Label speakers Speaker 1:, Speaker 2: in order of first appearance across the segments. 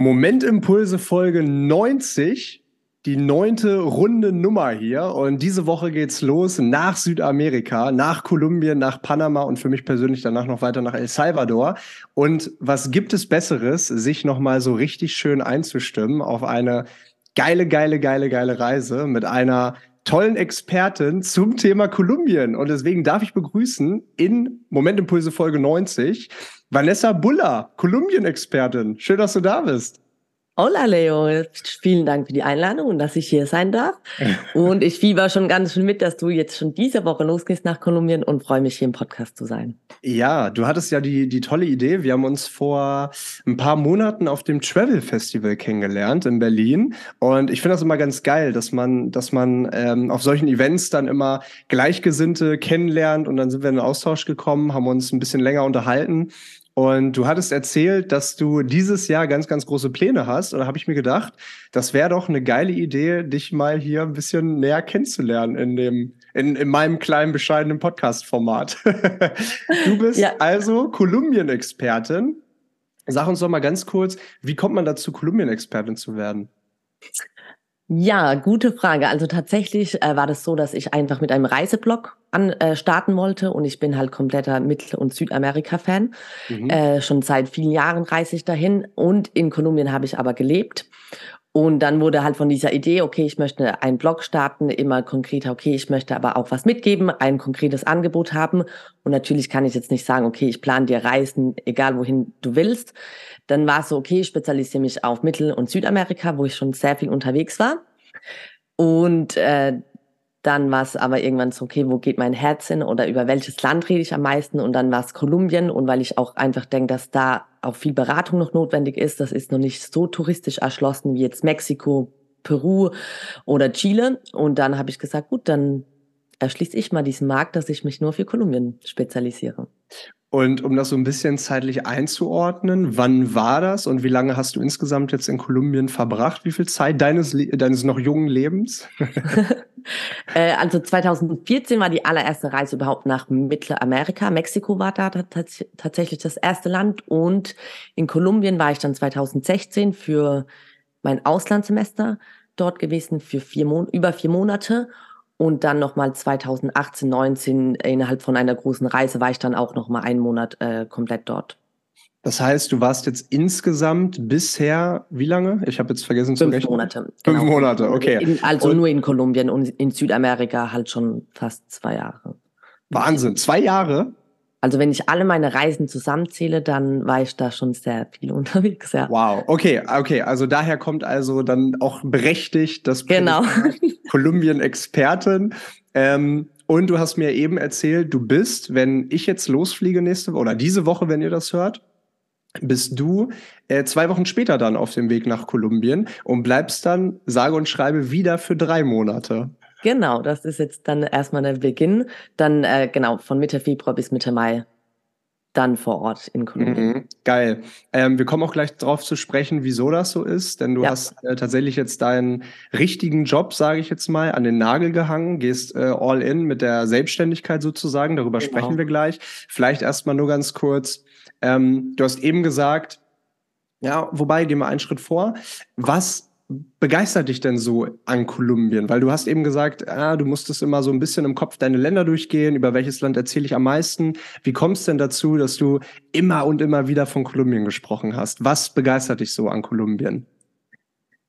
Speaker 1: Momentimpulse Folge 90, die neunte runde Nummer hier. Und diese Woche geht's los nach Südamerika, nach Kolumbien, nach Panama und für mich persönlich danach noch weiter nach El Salvador. Und was gibt es Besseres, sich nochmal so richtig schön einzustimmen auf eine geile, geile, geile, geile Reise mit einer tollen Expertin zum Thema Kolumbien. Und deswegen darf ich begrüßen in Momentimpulse Folge 90 Vanessa Buller, Kolumbien-Expertin. Schön, dass du da bist.
Speaker 2: Hola Leo, vielen Dank für die Einladung und dass ich hier sein darf. Und ich fieber schon ganz schön mit, dass du jetzt schon diese Woche losgehst nach Kolumbien und freue mich hier im Podcast zu sein.
Speaker 1: Ja, du hattest ja die, die tolle Idee. Wir haben uns vor ein paar Monaten auf dem Travel Festival kennengelernt in Berlin. Und ich finde das immer ganz geil, dass man, dass man ähm, auf solchen Events dann immer Gleichgesinnte kennenlernt und dann sind wir in den Austausch gekommen, haben uns ein bisschen länger unterhalten. Und du hattest erzählt, dass du dieses Jahr ganz, ganz große Pläne hast. Und da habe ich mir gedacht, das wäre doch eine geile Idee, dich mal hier ein bisschen näher kennenzulernen in dem, in, in meinem kleinen, bescheidenen Podcast-Format. du bist ja. also Kolumbien-Expertin. Sag uns doch mal ganz kurz, wie kommt man dazu, Kolumbien-Expertin zu werden?
Speaker 2: Ja, gute Frage. Also tatsächlich äh, war das so, dass ich einfach mit einem Reiseblog an, äh, starten wollte und ich bin halt kompletter Mittel- und Südamerika-Fan. Mhm. Äh, schon seit vielen Jahren reise ich dahin und in Kolumbien habe ich aber gelebt. Und dann wurde halt von dieser Idee, okay, ich möchte einen Blog starten, immer konkreter, okay, ich möchte aber auch was mitgeben, ein konkretes Angebot haben. Und natürlich kann ich jetzt nicht sagen, okay, ich plane dir Reisen, egal wohin du willst. Dann war es so, okay, ich spezialisiere mich auf Mittel- und Südamerika, wo ich schon sehr viel unterwegs war. Und äh, dann war es aber irgendwann so, okay, wo geht mein Herz hin oder über welches Land rede ich am meisten? Und dann war es Kolumbien und weil ich auch einfach denke, dass da auch viel Beratung noch notwendig ist. Das ist noch nicht so touristisch erschlossen wie jetzt Mexiko, Peru oder Chile. Und dann habe ich gesagt, gut, dann erschließe ich mal diesen Markt, dass ich mich nur für Kolumbien spezialisiere.
Speaker 1: Und um das so ein bisschen zeitlich einzuordnen, wann war das und wie lange hast du insgesamt jetzt in Kolumbien verbracht? Wie viel Zeit deines, deines noch jungen Lebens?
Speaker 2: Äh, also 2014 war die allererste Reise überhaupt nach Mittelamerika. Mexiko war da tatsächlich das erste Land und in Kolumbien war ich dann 2016 für mein Auslandssemester dort gewesen für vier Mon über vier Monate und dann nochmal 2018, 19 innerhalb von einer großen Reise war ich dann auch nochmal einen Monat äh, komplett dort.
Speaker 1: Das heißt, du warst jetzt insgesamt bisher wie lange? Ich habe jetzt vergessen
Speaker 2: Fünf zu rechnen. Monate.
Speaker 1: Fünf genau. Monate, okay.
Speaker 2: In, also und nur in Kolumbien und in Südamerika halt schon fast zwei Jahre.
Speaker 1: Wahnsinn, zwei Jahre?
Speaker 2: Also wenn ich alle meine Reisen zusammenzähle, dann war ich da schon sehr viel unterwegs, ja.
Speaker 1: Wow, okay, okay. Also daher kommt also dann auch berechtigt das
Speaker 2: genau.
Speaker 1: Kolumbien-Expertin. Ähm, und du hast mir eben erzählt, du bist, wenn ich jetzt losfliege nächste Woche oder diese Woche, wenn ihr das hört, bist du äh, zwei Wochen später dann auf dem Weg nach Kolumbien und bleibst dann, sage und schreibe, wieder für drei Monate.
Speaker 2: Genau, das ist jetzt dann erstmal der Beginn. Dann äh, genau von Mitte Februar bis Mitte Mai dann vor Ort in Kolumbien. Mhm,
Speaker 1: geil. Ähm, wir kommen auch gleich darauf zu sprechen, wieso das so ist, denn du ja. hast äh, tatsächlich jetzt deinen richtigen Job, sage ich jetzt mal, an den Nagel gehangen, gehst äh, all in mit der Selbstständigkeit sozusagen. Darüber genau. sprechen wir gleich. Vielleicht erstmal nur ganz kurz. Ähm, du hast eben gesagt, ja, wobei, gehen wir einen Schritt vor. Was begeistert dich denn so an Kolumbien? Weil du hast eben gesagt, ah, du musstest immer so ein bisschen im Kopf deine Länder durchgehen, über welches Land erzähle ich am meisten. Wie kommst denn dazu, dass du immer und immer wieder von Kolumbien gesprochen hast? Was begeistert dich so an Kolumbien?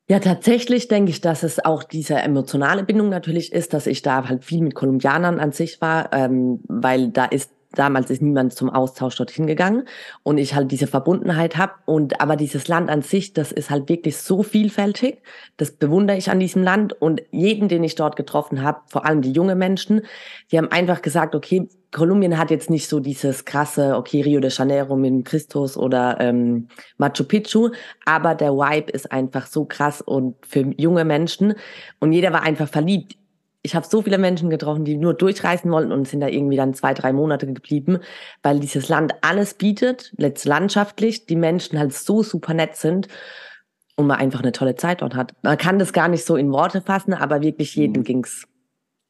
Speaker 2: Ja, tatsächlich denke ich, dass es auch diese emotionale Bindung natürlich ist, dass ich da halt viel mit Kolumbianern an sich war, ähm, weil da ist damals ist niemand zum Austausch dorthin gegangen und ich halt diese Verbundenheit habe und aber dieses Land an sich, das ist halt wirklich so vielfältig, das bewundere ich an diesem Land und jeden, den ich dort getroffen habe, vor allem die jungen Menschen, die haben einfach gesagt, okay, Kolumbien hat jetzt nicht so dieses krasse, okay, Rio de Janeiro mit Christus oder ähm, Machu Picchu, aber der Vibe ist einfach so krass und für junge Menschen und jeder war einfach verliebt ich habe so viele Menschen getroffen, die nur durchreisen wollten und sind da irgendwie dann zwei, drei Monate geblieben, weil dieses Land alles bietet, landschaftlich, die Menschen halt so super nett sind und man einfach eine tolle Zeit dort hat. Man kann das gar nicht so in Worte fassen, aber wirklich jedem mhm. ging's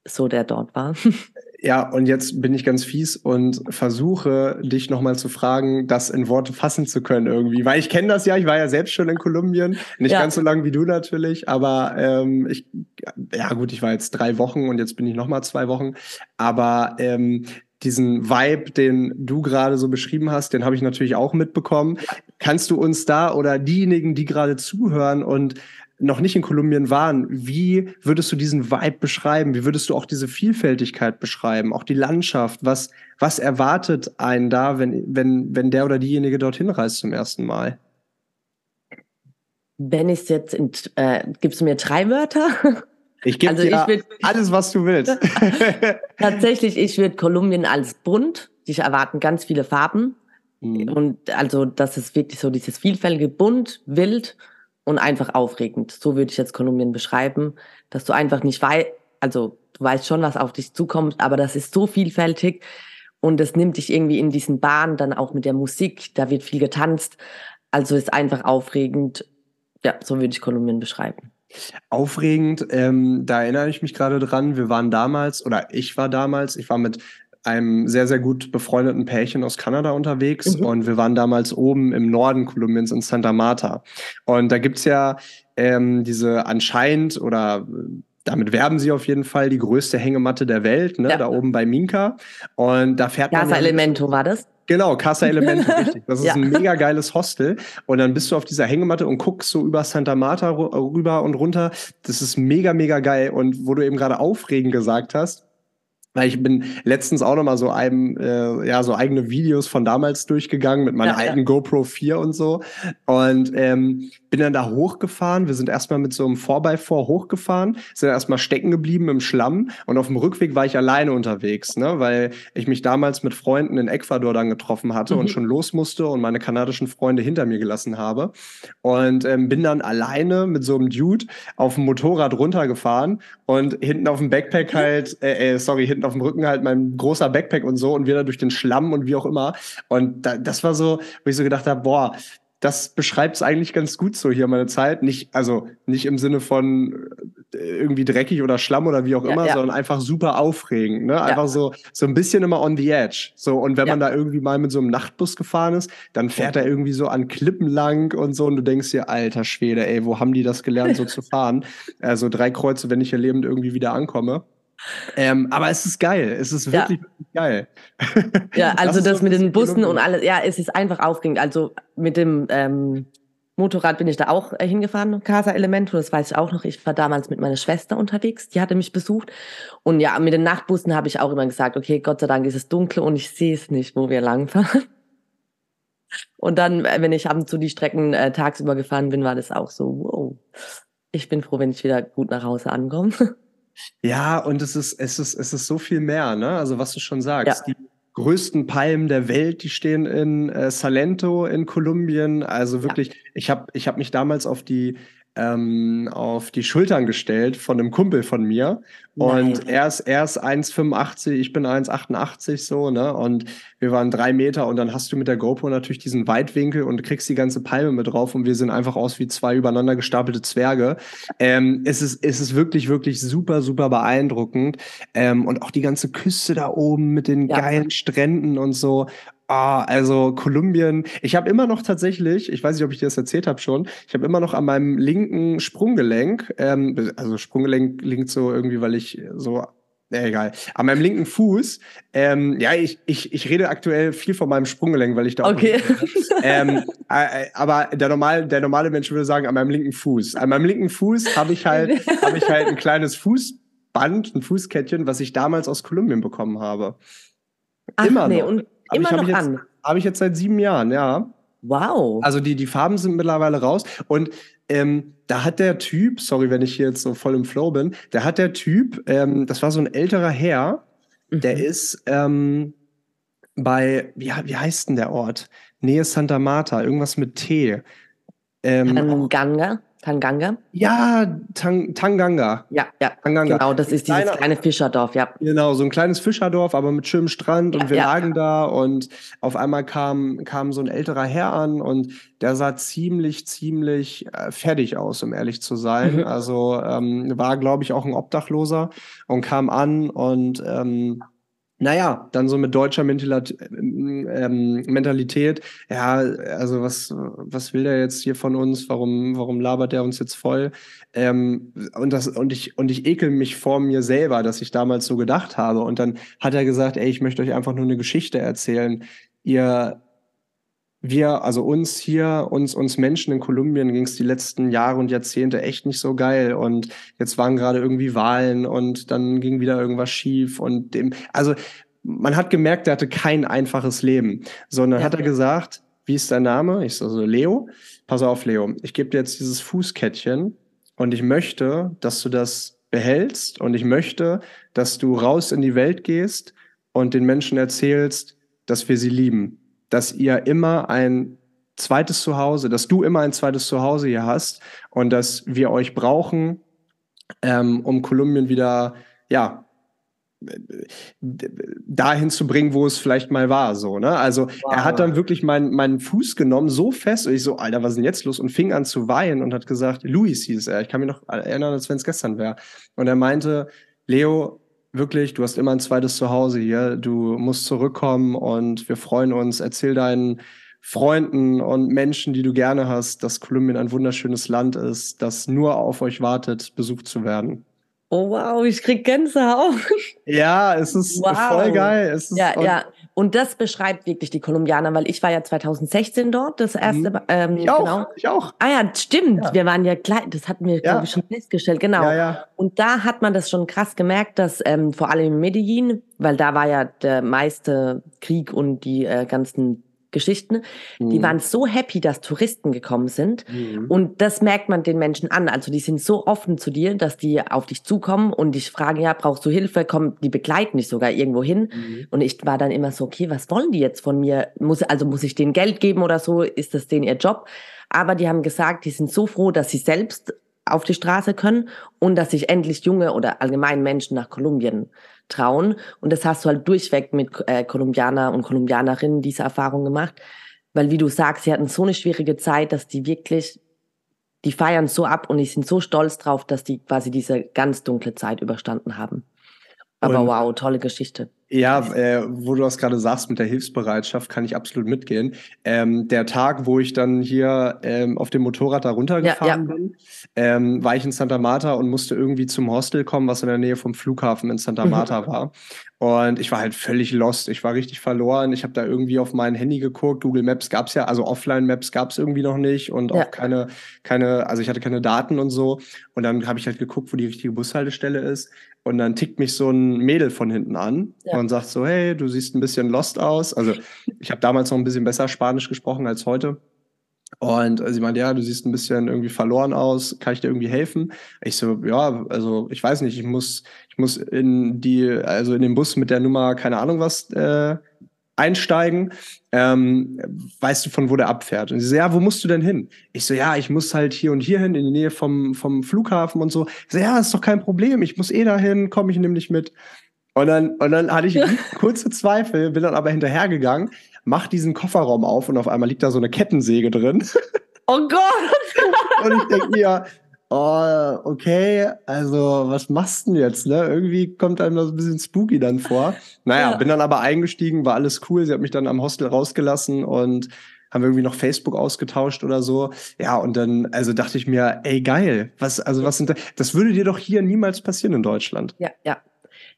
Speaker 2: so, der dort war.
Speaker 1: Ja, und jetzt bin ich ganz fies und versuche, dich nochmal zu fragen, das in Worte fassen zu können irgendwie. Weil ich kenne das ja, ich war ja selbst schon in Kolumbien. Nicht ja. ganz so lange wie du natürlich, aber ähm, ich, ja gut, ich war jetzt drei Wochen und jetzt bin ich nochmal zwei Wochen. Aber ähm, diesen Vibe, den du gerade so beschrieben hast, den habe ich natürlich auch mitbekommen. Kannst du uns da oder diejenigen, die gerade zuhören und noch nicht in Kolumbien waren, wie würdest du diesen Vibe beschreiben? Wie würdest du auch diese Vielfältigkeit beschreiben? Auch die Landschaft? Was, was erwartet einen da, wenn, wenn, wenn der oder diejenige dorthin reist zum ersten Mal?
Speaker 2: Wenn ich jetzt, in, äh, gibst du mir drei Wörter?
Speaker 1: Ich gebe also dir würd, alles, was du willst.
Speaker 2: tatsächlich, ich würde Kolumbien als bunt. Ich erwarten ganz viele Farben. Mhm. Und also, das ist wirklich so dieses vielfältige bunt, wild und einfach aufregend. So würde ich jetzt Kolumbien beschreiben, dass du einfach nicht weißt, also du weißt schon, was auf dich zukommt, aber das ist so vielfältig und es nimmt dich irgendwie in diesen Bahn, dann auch mit der Musik, da wird viel getanzt. Also ist einfach aufregend. Ja, so würde ich Kolumbien beschreiben.
Speaker 1: Aufregend, ähm, da erinnere ich mich gerade dran. Wir waren damals, oder ich war damals, ich war mit einem sehr, sehr gut befreundeten Pärchen aus Kanada unterwegs mhm. und wir waren damals oben im Norden Kolumbiens in Santa Marta. Und da gibt's ja ähm, diese anscheinend oder damit werben sie auf jeden Fall die größte Hängematte der Welt, ne? Ja. da oben bei Minka. Und da fährt
Speaker 2: Casa man. Casa Elemento war das?
Speaker 1: Genau, Casa Elemento, richtig. Das ist ja. ein mega geiles Hostel. Und dann bist du auf dieser Hängematte und guckst so über Santa Marta rüber und runter. Das ist mega, mega geil. Und wo du eben gerade aufregend gesagt hast, ich bin letztens auch noch mal so einem, äh, ja, so eigene Videos von damals durchgegangen mit meiner ja, alten ja. GoPro 4 und so. Und ähm, bin dann da hochgefahren. Wir sind erstmal mit so einem 4x4 hochgefahren, sind erstmal stecken geblieben im Schlamm. Und auf dem Rückweg war ich alleine unterwegs, ne? weil ich mich damals mit Freunden in Ecuador dann getroffen hatte mhm. und schon los musste und meine kanadischen Freunde hinter mir gelassen habe. Und ähm, bin dann alleine mit so einem Dude auf dem Motorrad runtergefahren und hinten auf dem Backpack halt, äh, äh, sorry, hinten auf dem Rücken halt mein großer Backpack und so und wir da durch den Schlamm und wie auch immer. Und da, das war so, wo ich so gedacht habe, boah, das beschreibt es eigentlich ganz gut so hier meine Zeit. Nicht, also nicht im Sinne von äh, irgendwie dreckig oder Schlamm oder wie auch immer, ja. sondern einfach super aufregend. Ne? Einfach ja. so, so ein bisschen immer on the edge. So, und wenn man da irgendwie mal mit so einem Nachtbus gefahren ist, dann fährt er irgendwie so an Klippen lang und so, und du denkst dir, alter Schwede, ey, wo haben die das gelernt, so zu fahren? Also drei Kreuze, wenn ich hier lebend irgendwie wieder ankomme. Ähm, aber es ist geil. Es ist wirklich, ja. wirklich geil.
Speaker 2: Ja, also das, das mit den Bussen und alles, ja, es ist einfach aufregend. Also mit dem ähm, Motorrad bin ich da auch äh, hingefahren, Casa Elemento, das weiß ich auch noch. Ich war damals mit meiner Schwester unterwegs, die hatte mich besucht. Und ja, mit den Nachtbussen habe ich auch immer gesagt, okay, Gott sei Dank ist es dunkel und ich sehe es nicht, wo wir langfahren. Und dann, äh, wenn ich abends zu so die Strecken äh, tagsüber gefahren bin, war das auch so, wow. Ich bin froh, wenn ich wieder gut nach Hause ankomme.
Speaker 1: Ja, und es ist, es ist, es ist so viel mehr, ne? Also was du schon sagst. Ja. Die größten Palmen der Welt, die stehen in äh, Salento in Kolumbien. Also wirklich, ja. ich habe ich hab mich damals auf die ähm, auf die Schultern gestellt von einem Kumpel von mir. Nein. Und er ist, er ist 1,85, ich bin 1,88 so, ne? Und wir waren drei Meter und dann hast du mit der GoPro natürlich diesen Weitwinkel und kriegst die ganze Palme mit drauf und wir sehen einfach aus wie zwei übereinander gestapelte Zwerge. Ähm, es, ist, es ist wirklich, wirklich super, super beeindruckend. Ähm, und auch die ganze Küste da oben mit den ja. geilen Stränden und so. Ah, also Kolumbien. Ich habe immer noch tatsächlich, ich weiß nicht, ob ich dir das erzählt habe schon, ich habe immer noch an meinem linken Sprunggelenk, ähm, also Sprunggelenk linkt so irgendwie, weil ich so ja, egal. An meinem linken Fuß, ähm, ja, ich, ich, ich rede aktuell viel von meinem Sprunggelenk, weil ich da
Speaker 2: Okay.
Speaker 1: ähm, äh, aber der normale, der normale Mensch würde sagen, an meinem linken Fuß. An meinem linken Fuß habe ich halt, habe ich halt ein kleines Fußband, ein Fußkettchen, was ich damals aus Kolumbien bekommen habe.
Speaker 2: Ach, Immer nee, noch. Immer noch
Speaker 1: jetzt,
Speaker 2: an.
Speaker 1: Habe ich jetzt seit sieben Jahren, ja.
Speaker 2: Wow.
Speaker 1: Also die, die Farben sind mittlerweile raus. Und ähm, da hat der Typ, sorry, wenn ich hier jetzt so voll im Flow bin, da hat der Typ, ähm, das war so ein älterer Herr, mhm. der ist ähm, bei, wie, wie heißt denn der Ort? Nähe Santa Marta, irgendwas mit T.
Speaker 2: Ähm, Tanganga? Tanganga?
Speaker 1: Ja, Tang, Tanganga.
Speaker 2: Ja, ja. Tanganga. Genau, das ist dieses kleine Fischerdorf, ja.
Speaker 1: Genau, so ein kleines Fischerdorf, aber mit schönem Strand ja, und wir ja. lagen da und auf einmal kam, kam so ein älterer Herr an und der sah ziemlich, ziemlich äh, fertig aus, um ehrlich zu sein. Mhm. Also ähm, war, glaube ich, auch ein Obdachloser und kam an und ähm, naja, dann so mit deutscher Mentalität, ähm, Mentalität, ja, also was, was will der jetzt hier von uns? Warum, warum labert der uns jetzt voll? Ähm, und das, und ich, und ich ekel mich vor mir selber, dass ich damals so gedacht habe. Und dann hat er gesagt, ey, ich möchte euch einfach nur eine Geschichte erzählen. Ihr, wir, also uns hier, uns, uns Menschen in Kolumbien ging es die letzten Jahre und Jahrzehnte echt nicht so geil. Und jetzt waren gerade irgendwie Wahlen und dann ging wieder irgendwas schief und dem, also man hat gemerkt, er hatte kein einfaches Leben, sondern ja. hat er gesagt, wie ist dein Name? Ich so, also Leo. Pass auf, Leo, ich gebe dir jetzt dieses Fußkettchen und ich möchte, dass du das behältst und ich möchte, dass du raus in die Welt gehst und den Menschen erzählst, dass wir sie lieben dass ihr immer ein zweites Zuhause, dass du immer ein zweites Zuhause hier hast und dass wir euch brauchen, ähm, um Kolumbien wieder, ja, dahin zu bringen, wo es vielleicht mal war, so, ne? Also, wow. er hat dann wirklich meinen, meinen Fuß genommen, so fest, und ich so, Alter, was ist denn jetzt los? Und fing an zu weinen und hat gesagt, Luis hieß er, ich kann mich noch erinnern, als wenn es gestern wäre. Und er meinte, Leo, wirklich, du hast immer ein zweites Zuhause hier. Du musst zurückkommen und wir freuen uns. Erzähl deinen Freunden und Menschen, die du gerne hast, dass Kolumbien ein wunderschönes Land ist, das nur auf euch wartet, besucht zu werden.
Speaker 2: Oh wow, ich krieg Gänsehaut.
Speaker 1: Ja, es ist wow. voll geil.
Speaker 2: Es ist ja, ja. Und das beschreibt wirklich die Kolumbianer, weil ich war ja 2016 dort, das erste. Mhm.
Speaker 1: Ähm, ich auch, genau. ich auch.
Speaker 2: Ah ja, stimmt. Ja. Wir waren ja gleich, das hatten wir, ja. glaube ich, schon festgestellt. Genau.
Speaker 1: Ja, ja.
Speaker 2: Und da hat man das schon krass gemerkt, dass ähm, vor allem in Medellin, weil da war ja der meiste Krieg und die äh, ganzen Geschichten, mhm. die waren so happy, dass Touristen gekommen sind. Mhm. Und das merkt man den Menschen an. Also die sind so offen zu dir, dass die auf dich zukommen und dich fragen, ja, brauchst du Hilfe? Komm, die begleiten dich sogar irgendwo hin. Mhm. Und ich war dann immer so, okay, was wollen die jetzt von mir? Muss, also muss ich denen Geld geben oder so? Ist das denen ihr Job? Aber die haben gesagt, die sind so froh, dass sie selbst auf die Straße können und dass sich endlich junge oder allgemein Menschen nach Kolumbien trauen. Und das hast du halt durchweg mit äh, Kolumbianer und Kolumbianerinnen diese Erfahrung gemacht. Weil, wie du sagst, sie hatten so eine schwierige Zeit, dass die wirklich, die feiern so ab und die sind so stolz drauf, dass die quasi diese ganz dunkle Zeit überstanden haben. Aber und, wow, tolle Geschichte.
Speaker 1: Ja, äh, wo du das gerade sagst mit der Hilfsbereitschaft, kann ich absolut mitgehen. Ähm, der Tag, wo ich dann hier ähm, auf dem Motorrad da runtergefahren ja, ja. bin, ähm, war ich in Santa Marta und musste irgendwie zum Hostel kommen, was in der Nähe vom Flughafen in Santa mhm. Marta war. Und ich war halt völlig lost. Ich war richtig verloren. Ich habe da irgendwie auf mein Handy geguckt. Google Maps gab's ja, also Offline-Maps gab's irgendwie noch nicht und ja. auch keine, keine, also ich hatte keine Daten und so. Und dann habe ich halt geguckt, wo die richtige Bushaltestelle ist. Und dann tickt mich so ein Mädel von hinten an ja. und sagt so, hey, du siehst ein bisschen lost aus. Also ich habe damals noch ein bisschen besser Spanisch gesprochen als heute. Und sie meinte, ja, du siehst ein bisschen irgendwie verloren aus, kann ich dir irgendwie helfen? Ich so, ja, also ich weiß nicht, ich muss, ich muss in die, also in den Bus mit der Nummer, keine Ahnung was, äh, einsteigen. Ähm, weißt du, von wo der abfährt? Und sie so, ja, wo musst du denn hin? Ich so, ja, ich muss halt hier und hier hin, in die Nähe vom, vom Flughafen und so. Ich so, ja, ist doch kein Problem, ich muss eh dahin, komm, ich nehme dich mit. Und dann, und dann hatte ich kurze Zweifel, bin dann aber hinterhergegangen, mach diesen Kofferraum auf und auf einmal liegt da so eine Kettensäge drin.
Speaker 2: Oh Gott!
Speaker 1: und ich denke mir, oh, okay, also was machst du denn jetzt, ne? Irgendwie kommt einem das ein bisschen spooky dann vor. Naja, ja. bin dann aber eingestiegen, war alles cool. Sie hat mich dann am Hostel rausgelassen und haben irgendwie noch Facebook ausgetauscht oder so. Ja, und dann, also dachte ich mir, ey, geil. Was, also was sind da, das würde dir doch hier niemals passieren in Deutschland.
Speaker 2: Ja, ja.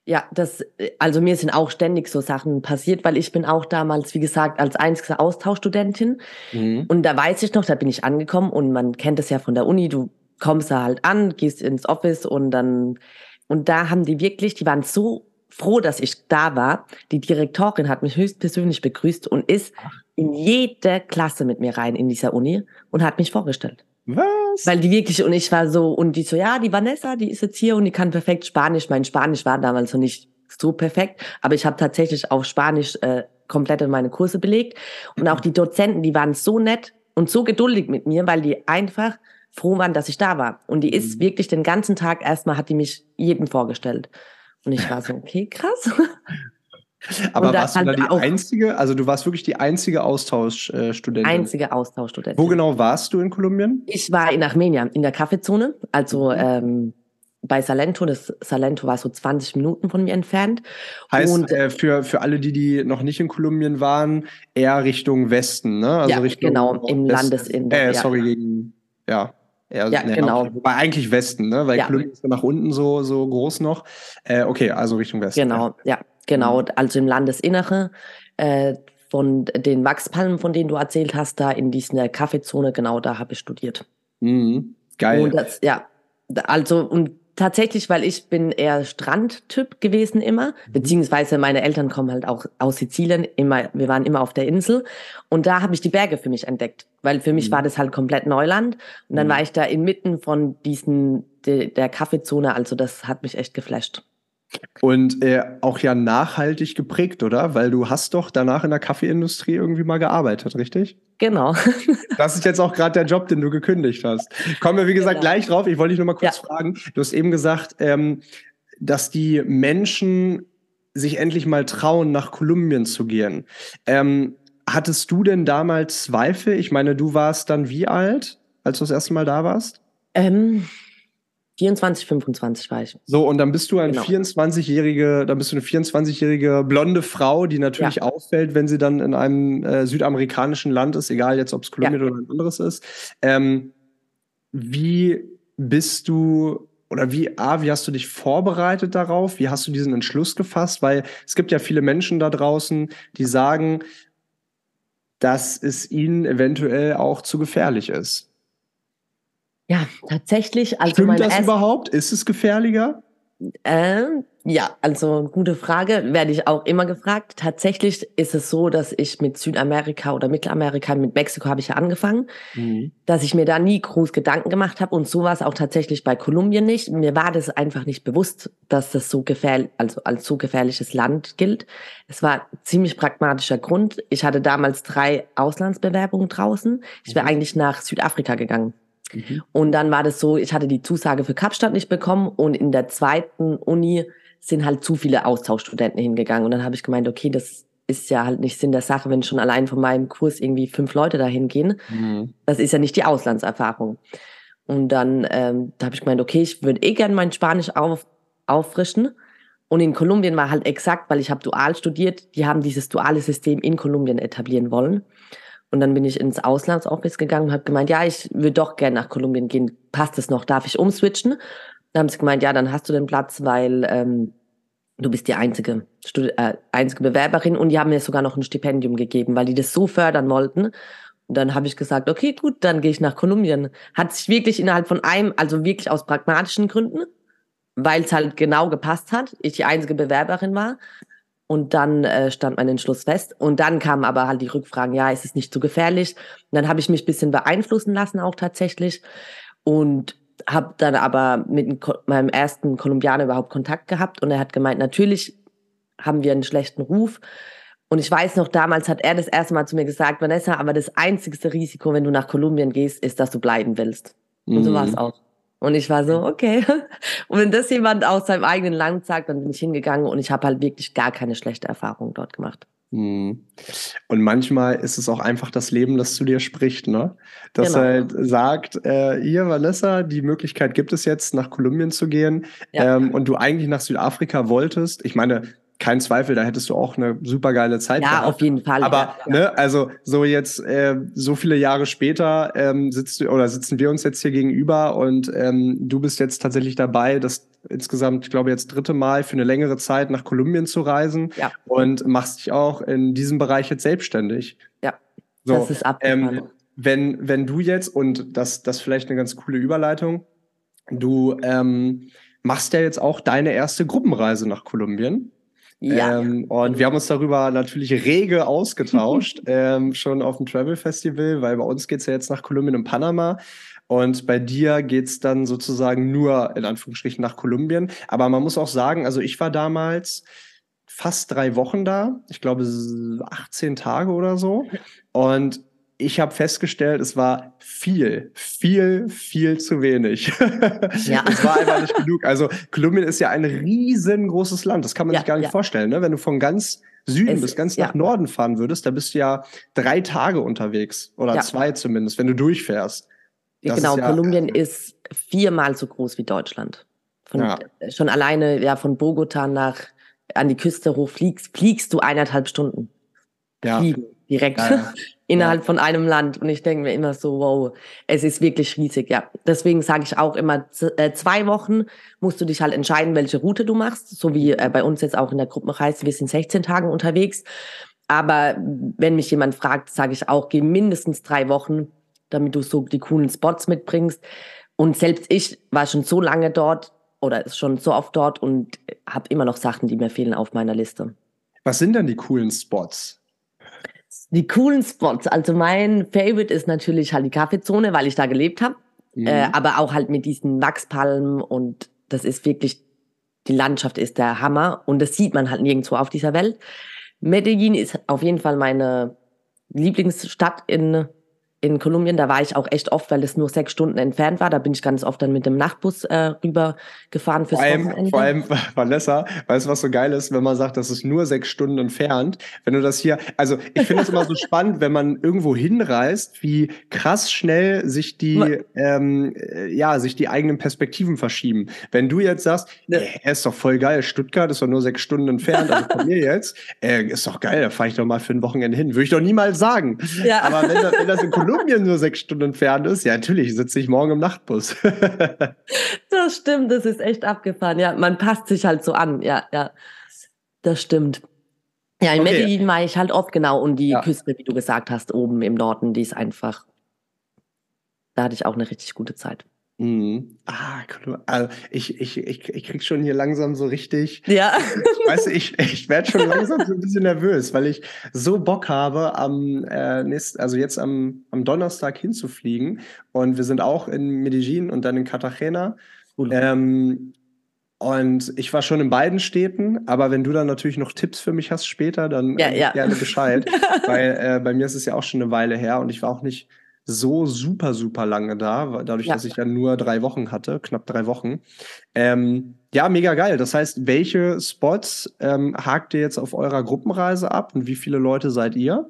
Speaker 2: Ja, das, also mir sind auch ständig so Sachen passiert, weil ich bin auch damals, wie gesagt, als einzige Austauschstudentin. Mhm. Und da weiß ich noch, da bin ich angekommen und man kennt es ja von der Uni, du kommst da halt an, gehst ins Office und dann, und da haben die wirklich, die waren so froh, dass ich da war. Die Direktorin hat mich höchstpersönlich begrüßt und ist in jede Klasse mit mir rein in dieser Uni und hat mich vorgestellt.
Speaker 1: Was?
Speaker 2: Weil die wirklich, und ich war so, und die so, ja, die Vanessa, die ist jetzt hier und die kann perfekt Spanisch. Mein Spanisch war damals noch nicht so perfekt, aber ich habe tatsächlich auf Spanisch äh, komplett meine Kurse belegt. Und auch die Dozenten, die waren so nett und so geduldig mit mir, weil die einfach froh waren, dass ich da war. Und die ist mhm. wirklich den ganzen Tag erstmal, hat die mich jedem vorgestellt. Und ich war so, okay, krass.
Speaker 1: Aber warst du da die einzige, also du warst wirklich die einzige Austauschstudentin?
Speaker 2: Einzige Austauschstudentin.
Speaker 1: Wo genau warst du in Kolumbien?
Speaker 2: Ich war in Armenien, in der Kaffeezone. Also mhm. ähm, bei Salento. Das Salento war so 20 Minuten von mir entfernt.
Speaker 1: Heißt, und, äh, für, für alle, die, die noch nicht in Kolumbien waren, eher Richtung Westen, ne? Also
Speaker 2: ja,
Speaker 1: Richtung
Speaker 2: genau, im Landesinneren.
Speaker 1: Äh, sorry, ja. gegen, ja.
Speaker 2: Eher, ja, ne, genau.
Speaker 1: Wobei eigentlich Westen, ne? Weil ja. Kolumbien ist nach unten so, so groß noch. Äh, okay, also Richtung Westen.
Speaker 2: Genau, ja, ja genau. Mhm. Also im Landesinnere. Äh, von den Wachspalmen, von denen du erzählt hast, da in dieser Kaffeezone, genau da habe ich studiert.
Speaker 1: Mhm. Geil.
Speaker 2: Das, ja, also und tatsächlich, weil ich bin eher Strandtyp gewesen immer, mhm. beziehungsweise meine Eltern kommen halt auch aus Sizilien, immer, wir waren immer auf der Insel und da habe ich die Berge für mich entdeckt, weil für mich mhm. war das halt komplett Neuland und dann mhm. war ich da inmitten von diesen, de, der Kaffeezone, also das hat mich echt geflasht.
Speaker 1: Und äh, auch ja nachhaltig geprägt, oder? Weil du hast doch danach in der Kaffeeindustrie irgendwie mal gearbeitet, richtig?
Speaker 2: Genau.
Speaker 1: das ist jetzt auch gerade der Job, den du gekündigt hast. Kommen wir, wie gesagt, genau. gleich drauf. Ich wollte dich nur mal kurz ja. fragen. Du hast eben gesagt, ähm, dass die Menschen sich endlich mal trauen, nach Kolumbien zu gehen. Ähm, hattest du denn damals Zweifel? Ich meine, du warst dann wie alt, als du das erste Mal da warst?
Speaker 2: Ähm, 24, 25 war ich.
Speaker 1: So, und dann bist du ein genau. 24-jährige, dann bist du eine 24-jährige blonde Frau, die natürlich ja. auffällt, wenn sie dann in einem äh, südamerikanischen Land ist, egal jetzt, ob es Kolumbien ja. oder ein anderes ist. Ähm, wie bist du oder wie, A, wie hast du dich vorbereitet darauf? Wie hast du diesen Entschluss gefasst? Weil es gibt ja viele Menschen da draußen, die sagen, dass es ihnen eventuell auch zu gefährlich ist.
Speaker 2: Ja, tatsächlich.
Speaker 1: Also Stimmt das überhaupt? Ist es gefährlicher?
Speaker 2: Äh, ja, also gute Frage, werde ich auch immer gefragt. Tatsächlich ist es so, dass ich mit Südamerika oder Mittelamerika, mit Mexiko habe ich ja angefangen, mhm. dass ich mir da nie groß Gedanken gemacht habe und so war es auch tatsächlich bei Kolumbien nicht. Mir war das einfach nicht bewusst, dass das so gefährlich, also als so gefährliches Land gilt. Es war ziemlich pragmatischer Grund. Ich hatte damals drei Auslandsbewerbungen draußen. Ich wäre mhm. eigentlich nach Südafrika gegangen. Mhm. Und dann war das so, ich hatte die Zusage für Kapstadt nicht bekommen und in der zweiten Uni sind halt zu viele Austauschstudenten hingegangen. Und dann habe ich gemeint, okay, das ist ja halt nicht Sinn der Sache, wenn schon allein von meinem Kurs irgendwie fünf Leute dahin gehen. Mhm. Das ist ja nicht die Auslandserfahrung. Und dann ähm, da habe ich gemeint, okay, ich würde eh gerne mein Spanisch auf, auffrischen. Und in Kolumbien war halt exakt, weil ich habe dual studiert, die haben dieses duale System in Kolumbien etablieren wollen. Und dann bin ich ins Auslandsoffice gegangen und habe gemeint, ja, ich würde doch gerne nach Kolumbien gehen. Passt es noch? Darf ich umswitchen? Dann haben sie gemeint, ja, dann hast du den Platz, weil ähm, du bist die einzige, Studi äh, einzige Bewerberin. Und die haben mir sogar noch ein Stipendium gegeben, weil die das so fördern wollten. Und dann habe ich gesagt, okay, gut, dann gehe ich nach Kolumbien. Hat sich wirklich innerhalb von einem, also wirklich aus pragmatischen Gründen, weil es halt genau gepasst hat, ich die einzige Bewerberin war, und dann äh, stand mein Entschluss fest. Und dann kamen aber halt die Rückfragen, ja, ist es nicht zu gefährlich? Und dann habe ich mich ein bisschen beeinflussen lassen auch tatsächlich. Und habe dann aber mit meinem ersten Kolumbianer überhaupt Kontakt gehabt. Und er hat gemeint, natürlich haben wir einen schlechten Ruf. Und ich weiß noch, damals hat er das erste Mal zu mir gesagt, Vanessa, aber das einzigste Risiko, wenn du nach Kolumbien gehst, ist, dass du bleiben willst. Und mhm. so war es auch. Und ich war so, okay. Und wenn das jemand aus seinem eigenen Land sagt, dann bin ich hingegangen und ich habe halt wirklich gar keine schlechte Erfahrung dort gemacht.
Speaker 1: Hm. Und manchmal ist es auch einfach das Leben, das zu dir spricht, ne? Das genau. halt sagt, äh, hier, Vanessa, die Möglichkeit gibt es jetzt, nach Kolumbien zu gehen. Ja. Ähm, und du eigentlich nach Südafrika wolltest. Ich meine, kein Zweifel, da hättest du auch eine super geile Zeit
Speaker 2: ja, gehabt. Ja, auf jeden Fall.
Speaker 1: Aber ja, ne, also so jetzt äh, so viele Jahre später ähm, sitzt du oder sitzen wir uns jetzt hier gegenüber und ähm, du bist jetzt tatsächlich dabei, das insgesamt, ich glaube jetzt dritte Mal für eine längere Zeit nach Kolumbien zu reisen
Speaker 2: ja.
Speaker 1: und machst dich auch in diesem Bereich jetzt selbstständig.
Speaker 2: Ja.
Speaker 1: So, das ist abgefahren. Ähm, wenn wenn du jetzt und das das vielleicht eine ganz coole Überleitung, du ähm, machst ja jetzt auch deine erste Gruppenreise nach Kolumbien.
Speaker 2: Ja.
Speaker 1: Ähm, und wir haben uns darüber natürlich rege ausgetauscht, ähm, schon auf dem Travel Festival, weil bei uns geht's ja jetzt nach Kolumbien und Panama. Und bei dir geht's dann sozusagen nur in Anführungsstrichen nach Kolumbien. Aber man muss auch sagen, also ich war damals fast drei Wochen da, ich glaube 18 Tage oder so. Und ich habe festgestellt, es war viel, viel, viel zu wenig. Ja. es war einfach nicht genug. Also Kolumbien ist ja ein riesengroßes Land. Das kann man ja, sich gar nicht ja. vorstellen. Ne? Wenn du von ganz Süden es, bis ganz nach Norden fahren würdest, da bist du ja drei Tage unterwegs oder zwei zumindest, wenn du durchfährst.
Speaker 2: Das genau, ist Kolumbien ist viermal so groß wie Deutschland. Von, ja. Schon alleine ja von Bogota nach an die Küste hoch fliegst, fliegst du eineinhalb Stunden. Ja. Fliegen direkt ja, ja. innerhalb von einem Land. Und ich denke mir immer so, wow, es ist wirklich riesig, ja. Deswegen sage ich auch immer, äh, zwei Wochen musst du dich halt entscheiden, welche Route du machst. So wie äh, bei uns jetzt auch in der Gruppenreise, wir sind 16 Tagen unterwegs. Aber wenn mich jemand fragt, sage ich auch, geh mindestens drei Wochen, damit du so die coolen Spots mitbringst. Und selbst ich war schon so lange dort oder ist schon so oft dort und habe immer noch Sachen, die mir fehlen auf meiner Liste.
Speaker 1: Was sind denn die coolen Spots?
Speaker 2: Die coolen Spots. Also mein Favorite ist natürlich halt die Kaffeezone, weil ich da gelebt habe. Mhm. Äh, aber auch halt mit diesen Wachspalmen und das ist wirklich, die Landschaft ist der Hammer und das sieht man halt nirgendwo auf dieser Welt. Medellin ist auf jeden Fall meine Lieblingsstadt in in Kolumbien, da war ich auch echt oft, weil es nur sechs Stunden entfernt war. Da bin ich ganz oft dann mit dem Nachtbus äh, rüber gefahren fürs
Speaker 1: vor allem, Wochenende. Vor allem, Vanessa, weißt du, was so geil ist, wenn man sagt, das ist nur sechs Stunden entfernt. Wenn du das hier, also ich finde es immer so spannend, wenn man irgendwo hinreist, wie krass schnell sich die, ähm, äh, ja, sich die eigenen Perspektiven verschieben. Wenn du jetzt sagst, ey, ist doch voll geil, Stuttgart ist doch nur sechs Stunden entfernt, also von mir jetzt, äh, ist doch geil, da fahre ich doch mal für ein Wochenende hin. Würde ich doch niemals sagen. Ja. Aber wenn wenn das in Kolumbien Kolumbien nur sechs Stunden entfernt ist, ja, natürlich sitze ich morgen im Nachtbus.
Speaker 2: das stimmt, das ist echt abgefahren. Ja, man passt sich halt so an. Ja, ja, das stimmt. Ja, in okay. Medellin war ich halt oft genau und die ja. Küste, wie du gesagt hast, oben im Norden, die ist einfach, da hatte ich auch eine richtig gute Zeit.
Speaker 1: Mhm. Ah, cool. Also ich, ich, ich, ich krieg schon hier langsam so richtig.
Speaker 2: Ja.
Speaker 1: Weißt du, ich, ich werde schon langsam so ein bisschen nervös, weil ich so Bock habe, am äh, nächsten, also jetzt am, am Donnerstag hinzufliegen. Und wir sind auch in Medellin und dann in Cartagena. Cool. Ähm, und ich war schon in beiden Städten, aber wenn du dann natürlich noch Tipps für mich hast später, dann
Speaker 2: ja, äh, ja.
Speaker 1: gerne Bescheid. weil äh, bei mir ist es ja auch schon eine Weile her und ich war auch nicht so super, super lange da, dadurch, ja. dass ich ja nur drei Wochen hatte, knapp drei Wochen. Ähm, ja, mega geil. Das heißt, welche Spots ähm, hakt ihr jetzt auf eurer Gruppenreise ab und wie viele Leute seid ihr?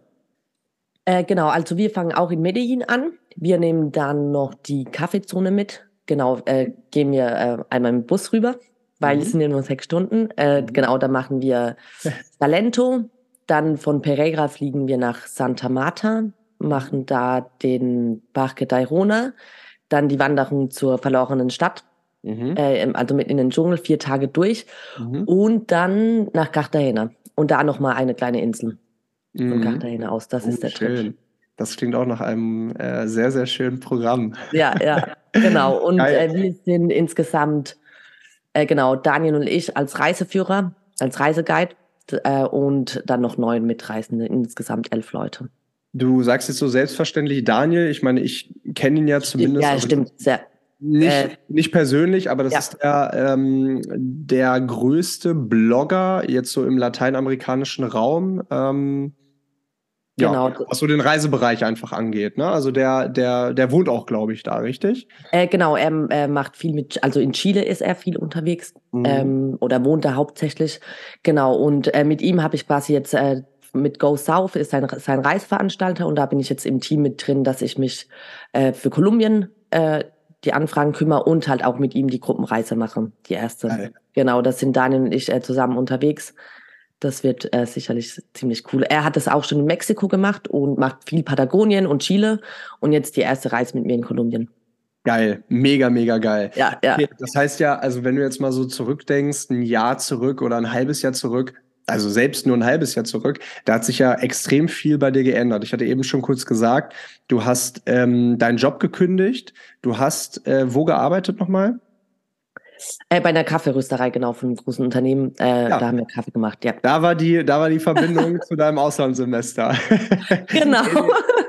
Speaker 2: Äh, genau, also wir fangen auch in Medellin an. Wir nehmen dann noch die Kaffeezone mit. Genau, äh, gehen wir äh, einmal im Bus rüber, weil mhm. es sind ja nur sechs Stunden. Äh, mhm. Genau, da machen wir Salento. Dann von Pereira fliegen wir nach Santa Marta machen da den Parque Tayrona, dann die Wanderung zur verlorenen Stadt, mhm. äh, also mit in den Dschungel, vier Tage durch mhm. und dann nach Cartagena und da nochmal eine kleine Insel von mhm. Cartagena aus. Das oh, ist der schön. Trip.
Speaker 1: Das klingt auch nach einem äh, sehr, sehr schönen Programm.
Speaker 2: Ja, ja, genau. Und äh, wir sind insgesamt, äh, genau, Daniel und ich als Reiseführer, als Reiseguide äh, und dann noch neun Mitreisende, insgesamt elf Leute.
Speaker 1: Du sagst jetzt so selbstverständlich Daniel. Ich meine, ich kenne ihn ja zumindest.
Speaker 2: Ja, stimmt. Sehr.
Speaker 1: Nicht, äh, nicht persönlich, aber das ja. ist der, ähm, der größte Blogger jetzt so im lateinamerikanischen Raum. Ähm, genau. Ja, was so den Reisebereich einfach angeht. Ne? Also der, der, der wohnt auch, glaube ich, da, richtig?
Speaker 2: Äh, genau, er äh, macht viel mit, also in Chile ist er viel unterwegs mhm. ähm, oder wohnt da hauptsächlich. Genau, und äh, mit ihm habe ich quasi jetzt äh, mit Go South ist sein, sein Reisveranstalter und da bin ich jetzt im Team mit drin, dass ich mich äh, für Kolumbien äh, die Anfragen kümmere und halt auch mit ihm die Gruppenreise mache, die erste. Geil. Genau, das sind Daniel und ich äh, zusammen unterwegs. Das wird äh, sicherlich ziemlich cool. Er hat das auch schon in Mexiko gemacht und macht viel Patagonien und Chile und jetzt die erste Reise mit mir in Kolumbien.
Speaker 1: Geil, mega, mega geil.
Speaker 2: Ja, ja. Okay,
Speaker 1: das heißt ja, also wenn du jetzt mal so zurückdenkst, ein Jahr zurück oder ein halbes Jahr zurück, also selbst nur ein halbes Jahr zurück, da hat sich ja extrem viel bei dir geändert. Ich hatte eben schon kurz gesagt, du hast ähm, deinen Job gekündigt, du hast äh, wo gearbeitet nochmal?
Speaker 2: Äh, bei einer Kaffeerösterei, genau, von einem großen Unternehmen. Äh, ja. Da haben wir Kaffee gemacht, ja.
Speaker 1: Da war die, da war die Verbindung zu deinem Auslandssemester.
Speaker 2: Genau.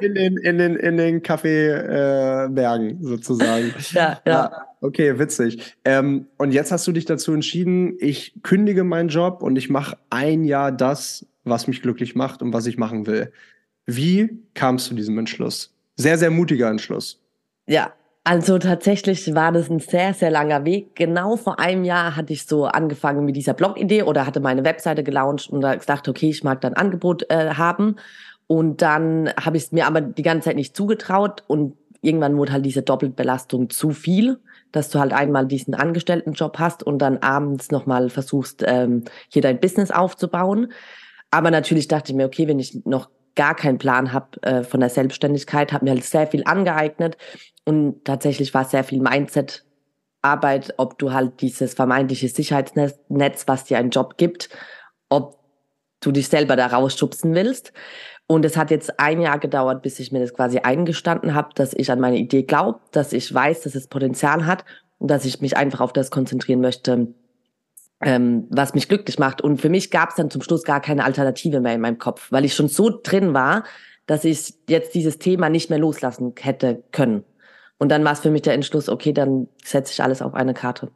Speaker 1: In, in, in, den, in den Kaffeebergen äh, sozusagen.
Speaker 2: Ja, ja. ja
Speaker 1: okay, witzig. Ähm, und jetzt hast du dich dazu entschieden, ich kündige meinen Job und ich mache ein Jahr das, was mich glücklich macht und was ich machen will. Wie kamst du zu diesem Entschluss? Sehr, sehr mutiger Entschluss.
Speaker 2: Ja, also tatsächlich war das ein sehr, sehr langer Weg. Genau vor einem Jahr hatte ich so angefangen mit dieser Blog-Idee oder hatte meine Webseite gelauncht und da gesagt, okay, ich mag da Angebot äh, haben. Und dann habe ich es mir aber die ganze Zeit nicht zugetraut und irgendwann wurde halt diese Doppelbelastung zu viel, dass du halt einmal diesen Angestelltenjob hast und dann abends nochmal versuchst, ähm, hier dein Business aufzubauen. Aber natürlich dachte ich mir, okay, wenn ich noch gar keinen Plan habe äh, von der Selbstständigkeit, habe mir halt sehr viel angeeignet und tatsächlich war sehr viel Mindset Arbeit, ob du halt dieses vermeintliche Sicherheitsnetz, was dir einen Job gibt, ob du dich selber da rausschubsen willst. Und es hat jetzt ein Jahr gedauert, bis ich mir das quasi eingestanden habe, dass ich an meine Idee glaube, dass ich weiß, dass es Potenzial hat und dass ich mich einfach auf das konzentrieren möchte, ähm, was mich glücklich macht. Und für mich gab es dann zum Schluss gar keine Alternative mehr in meinem Kopf, weil ich schon so drin war, dass ich jetzt dieses Thema nicht mehr loslassen hätte können. Und dann war es für mich der Entschluss, okay, dann setze ich alles auf eine Karte.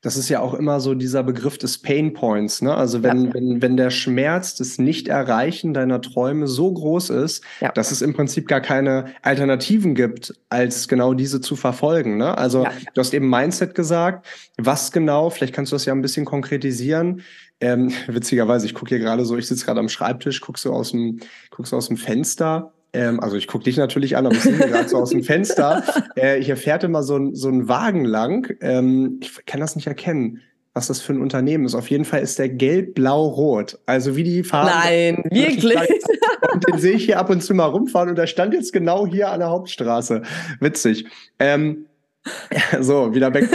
Speaker 1: Das ist ja auch immer so dieser Begriff des Pain Points. Ne? Also wenn, ja. wenn, wenn der Schmerz des Nicht-Erreichen deiner Träume so groß ist, ja. dass es im Prinzip gar keine Alternativen gibt, als genau diese zu verfolgen. Ne? Also ja. du hast eben Mindset gesagt. Was genau, vielleicht kannst du das ja ein bisschen konkretisieren. Ähm, witzigerweise, ich gucke hier gerade so, ich sitze gerade am Schreibtisch, guckst so aus dem, guckst so aus dem Fenster ähm, also ich gucke dich natürlich an, aber ich sehe gerade so aus dem Fenster. Äh, hier fährt immer so ein, so ein Wagen lang. Ähm, ich kann das nicht erkennen, was das für ein Unternehmen ist. Auf jeden Fall ist der gelb-blau-rot. Also wie die Farben.
Speaker 2: Nein, wirklich.
Speaker 1: Und den sehe ich hier ab und zu mal rumfahren und der stand jetzt genau hier an der Hauptstraße. Witzig. Ähm, so, wieder weg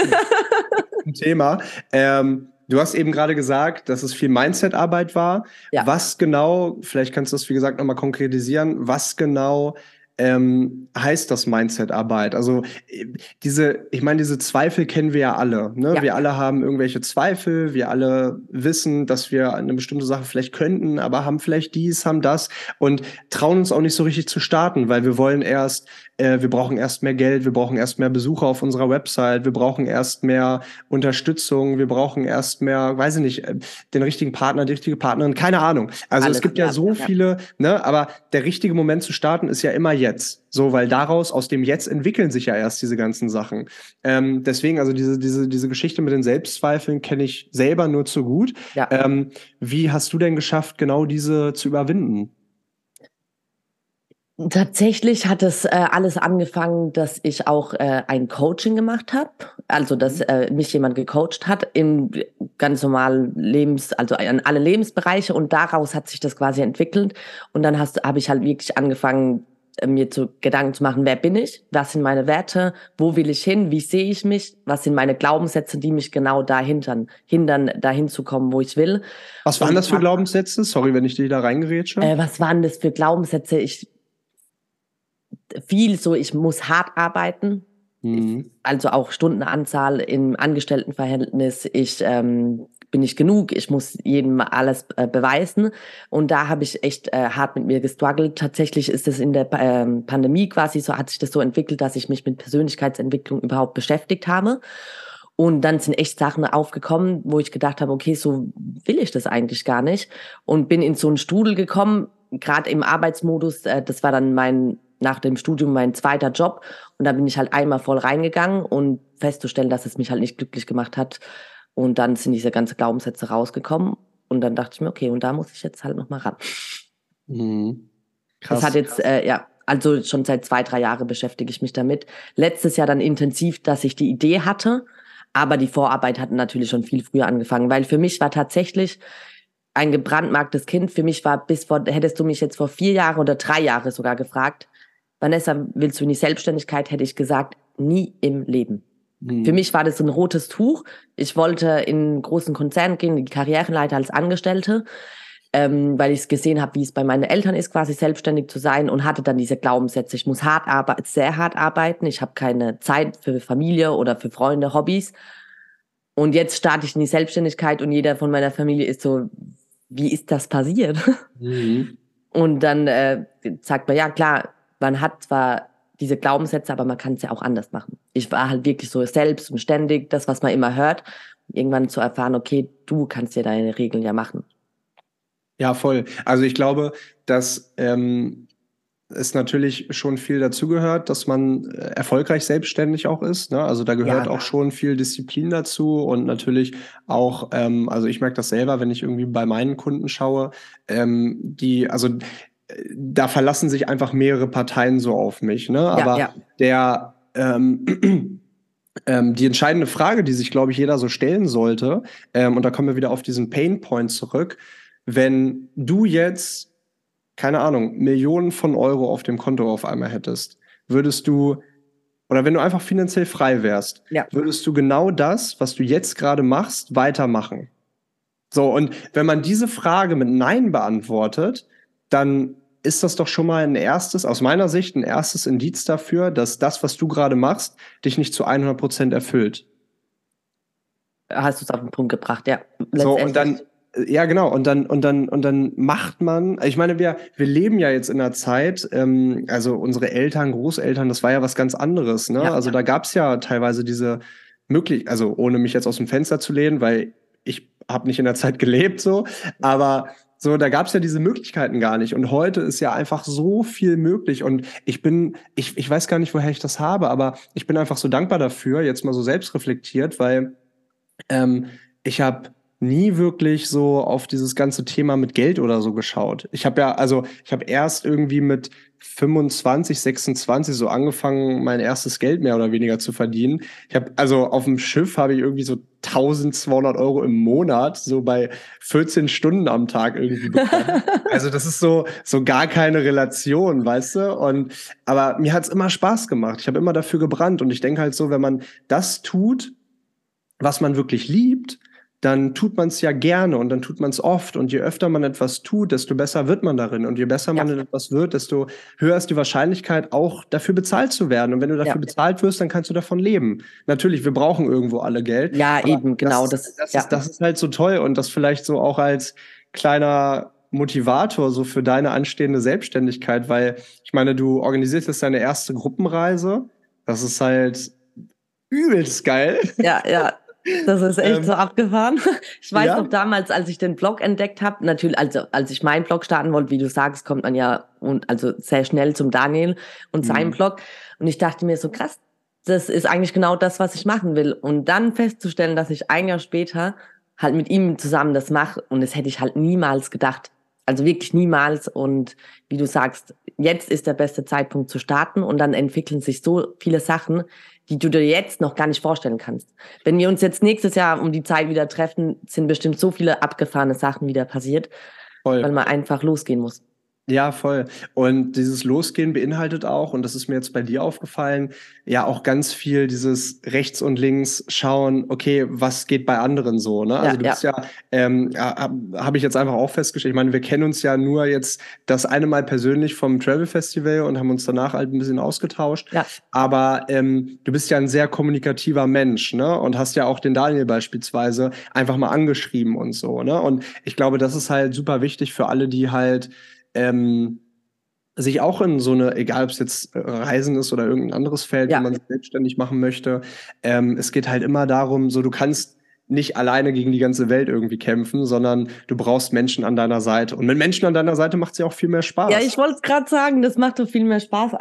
Speaker 1: zum Thema. Ähm, Du hast eben gerade gesagt, dass es viel Mindset-Arbeit war. Ja. Was genau, vielleicht kannst du das wie gesagt nochmal konkretisieren, was genau ähm, heißt das Mindset-Arbeit? Also äh, diese, ich meine, diese Zweifel kennen wir ja alle. Ne? Ja. Wir alle haben irgendwelche Zweifel, wir alle wissen, dass wir eine bestimmte Sache vielleicht könnten, aber haben vielleicht dies, haben das und trauen uns auch nicht so richtig zu starten, weil wir wollen erst, äh, wir brauchen erst mehr Geld, wir brauchen erst mehr Besucher auf unserer Website, wir brauchen erst mehr Unterstützung, wir brauchen erst mehr, weiß ich nicht, äh, den richtigen Partner, die richtige Partnerin, keine Ahnung. Also Alles es gibt ja so ja. viele, ne, aber der richtige Moment zu starten ist ja immer jetzt. So, weil daraus, aus dem Jetzt entwickeln sich ja erst diese ganzen Sachen. Ähm, deswegen, also diese, diese, diese Geschichte mit den Selbstzweifeln kenne ich selber nur zu gut. Ja. Ähm, wie hast du denn geschafft, genau diese zu überwinden?
Speaker 2: Tatsächlich hat es äh, alles angefangen, dass ich auch äh, ein Coaching gemacht habe, also dass mhm. äh, mich jemand gecoacht hat in ganz normalen Lebens, also in alle Lebensbereiche und daraus hat sich das quasi entwickelt und dann habe ich halt wirklich angefangen äh, mir zu Gedanken zu machen, wer bin ich, was sind meine Werte, wo will ich hin, wie sehe ich mich, was sind meine Glaubenssätze, die mich genau dahinter hindern, dahin zu kommen, wo ich will.
Speaker 1: Was waren das für Glaubenssätze? Sorry, wenn ich dich da reingerätsche.
Speaker 2: Äh, was waren das für Glaubenssätze? Ich viel so, ich muss hart arbeiten. Mhm. Also auch Stundenanzahl im Angestelltenverhältnis. Ich ähm, bin nicht genug, ich muss jedem alles äh, beweisen. Und da habe ich echt äh, hart mit mir gestruggelt. Tatsächlich ist es in der ähm, Pandemie quasi so, hat sich das so entwickelt, dass ich mich mit Persönlichkeitsentwicklung überhaupt beschäftigt habe. Und dann sind echt Sachen aufgekommen, wo ich gedacht habe, okay, so will ich das eigentlich gar nicht. Und bin in so einen Strudel gekommen, gerade im Arbeitsmodus. Äh, das war dann mein nach dem Studium mein zweiter Job. Und da bin ich halt einmal voll reingegangen und festzustellen, dass es mich halt nicht glücklich gemacht hat, und dann sind diese ganzen Glaubenssätze rausgekommen. Und dann dachte ich mir, okay, und da muss ich jetzt halt nochmal ran. Mhm. Krass, das hat jetzt, äh, ja, also schon seit zwei, drei Jahren beschäftige ich mich damit. Letztes Jahr dann intensiv, dass ich die Idee hatte. Aber die Vorarbeit hat natürlich schon viel früher angefangen, weil für mich war tatsächlich ein gebrandmarktes Kind. Für mich war bis vor, hättest du mich jetzt vor vier Jahren oder drei Jahren sogar gefragt, Vanessa, willst du in die Selbstständigkeit? Hätte ich gesagt, nie im Leben. Mhm. Für mich war das ein rotes Tuch. Ich wollte in einen großen Konzern gehen, die Karrierenleiter als Angestellte, ähm, weil ich es gesehen habe, wie es bei meinen Eltern ist, quasi selbstständig zu sein und hatte dann diese Glaubenssätze. Ich muss hart arbeiten, sehr hart arbeiten. Ich habe keine Zeit für Familie oder für Freunde, Hobbys. Und jetzt starte ich in die Selbstständigkeit und jeder von meiner Familie ist so, wie ist das passiert? Mhm. Und dann äh, sagt man, ja klar, man hat zwar diese Glaubenssätze, aber man kann es ja auch anders machen. Ich war halt wirklich so selbst und ständig, das, was man immer hört, irgendwann zu erfahren, okay, du kannst dir deine Regeln ja machen.
Speaker 1: Ja, voll. Also ich glaube, dass ähm, es natürlich schon viel dazugehört, dass man äh, erfolgreich selbstständig auch ist. Ne? Also da gehört ja. auch schon viel Disziplin dazu und natürlich auch, ähm, also ich merke das selber, wenn ich irgendwie bei meinen Kunden schaue, ähm, die, also da verlassen sich einfach mehrere Parteien so auf mich. Ne? Aber ja, ja. der ähm, ähm, die entscheidende Frage, die sich, glaube ich, jeder so stellen sollte, ähm, und da kommen wir wieder auf diesen Pain Point zurück, wenn du jetzt, keine Ahnung, Millionen von Euro auf dem Konto auf einmal hättest, würdest du, oder wenn du einfach finanziell frei wärst, ja. würdest du genau das, was du jetzt gerade machst, weitermachen? So, und wenn man diese Frage mit Nein beantwortet, dann ist das doch schon mal ein erstes, aus meiner Sicht, ein erstes Indiz dafür, dass das, was du gerade machst, dich nicht zu 100 Prozent erfüllt.
Speaker 2: Hast du es auf den Punkt gebracht, ja.
Speaker 1: So, und dann, ja, genau. Und dann, und dann, und dann macht man, ich meine, wir, wir leben ja jetzt in einer Zeit, ähm, also unsere Eltern, Großeltern, das war ja was ganz anderes, ne? Ja, also ja. da gab's ja teilweise diese möglich, also ohne mich jetzt aus dem Fenster zu lehnen, weil ich habe nicht in der Zeit gelebt, so, aber so, da gab's ja diese Möglichkeiten gar nicht. Und heute ist ja einfach so viel möglich. Und ich bin, ich, ich weiß gar nicht, woher ich das habe, aber ich bin einfach so dankbar dafür, jetzt mal so selbst reflektiert, weil ähm, ich habe nie wirklich so auf dieses ganze Thema mit Geld oder so geschaut. Ich habe ja, also ich habe erst irgendwie mit 25, 26 so angefangen, mein erstes Geld mehr oder weniger zu verdienen. Ich habe also auf dem Schiff habe ich irgendwie so 1200 Euro im Monat, so bei 14 Stunden am Tag irgendwie bekommen. also das ist so so gar keine Relation, weißt du? Und aber mir hat's immer Spaß gemacht. Ich habe immer dafür gebrannt und ich denke halt so, wenn man das tut, was man wirklich liebt, dann tut man es ja gerne und dann tut man es oft. Und je öfter man etwas tut, desto besser wird man darin. Und je besser man in etwas wird, desto höher ist die Wahrscheinlichkeit, auch dafür bezahlt zu werden. Und wenn du dafür ja. bezahlt wirst, dann kannst du davon leben. Natürlich, wir brauchen irgendwo alle Geld.
Speaker 2: Ja, eben, genau.
Speaker 1: Das, das, ja. ist, das ist halt so toll und das vielleicht so auch als kleiner Motivator so für deine anstehende Selbstständigkeit, weil ich meine, du organisierst jetzt deine erste Gruppenreise. Das ist halt übelst geil.
Speaker 2: Ja, ja. Das ist echt ähm, so abgefahren. Ich weiß ja. noch damals, als ich den Blog entdeckt habe, natürlich, also als ich meinen Blog starten wollte, wie du sagst, kommt man ja und also sehr schnell zum Daniel und mhm. seinem Blog. Und ich dachte mir so krass, das ist eigentlich genau das, was ich machen will. Und dann festzustellen, dass ich ein Jahr später halt mit ihm zusammen das mache und das hätte ich halt niemals gedacht. Also wirklich niemals. Und wie du sagst, jetzt ist der beste Zeitpunkt zu starten und dann entwickeln sich so viele Sachen, die du dir jetzt noch gar nicht vorstellen kannst. Wenn wir uns jetzt nächstes Jahr um die Zeit wieder treffen, sind bestimmt so viele abgefahrene Sachen wieder passiert, Voll. weil man einfach losgehen muss.
Speaker 1: Ja, voll. Und dieses Losgehen beinhaltet auch, und das ist mir jetzt bei dir aufgefallen, ja auch ganz viel dieses rechts und links schauen, okay, was geht bei anderen so, ne? Also ja, du bist ja, ja ähm, habe ich jetzt einfach auch festgestellt, ich meine, wir kennen uns ja nur jetzt das eine Mal persönlich vom Travel Festival und haben uns danach halt ein bisschen ausgetauscht. Ja. Aber ähm, du bist ja ein sehr kommunikativer Mensch, ne? Und hast ja auch den Daniel beispielsweise einfach mal angeschrieben und so, ne? Und ich glaube, das ist halt super wichtig für alle, die halt ähm, sich auch in so eine, egal ob es jetzt äh, Reisen ist oder irgendein anderes Feld, ja. wenn man sich selbstständig machen möchte, ähm, es geht halt immer darum, so du kannst nicht alleine gegen die ganze Welt irgendwie kämpfen, sondern du brauchst Menschen an deiner Seite. Und mit Menschen an deiner Seite macht es ja auch viel mehr Spaß.
Speaker 2: Ja, ich wollte es gerade sagen, das macht doch viel mehr Spaß,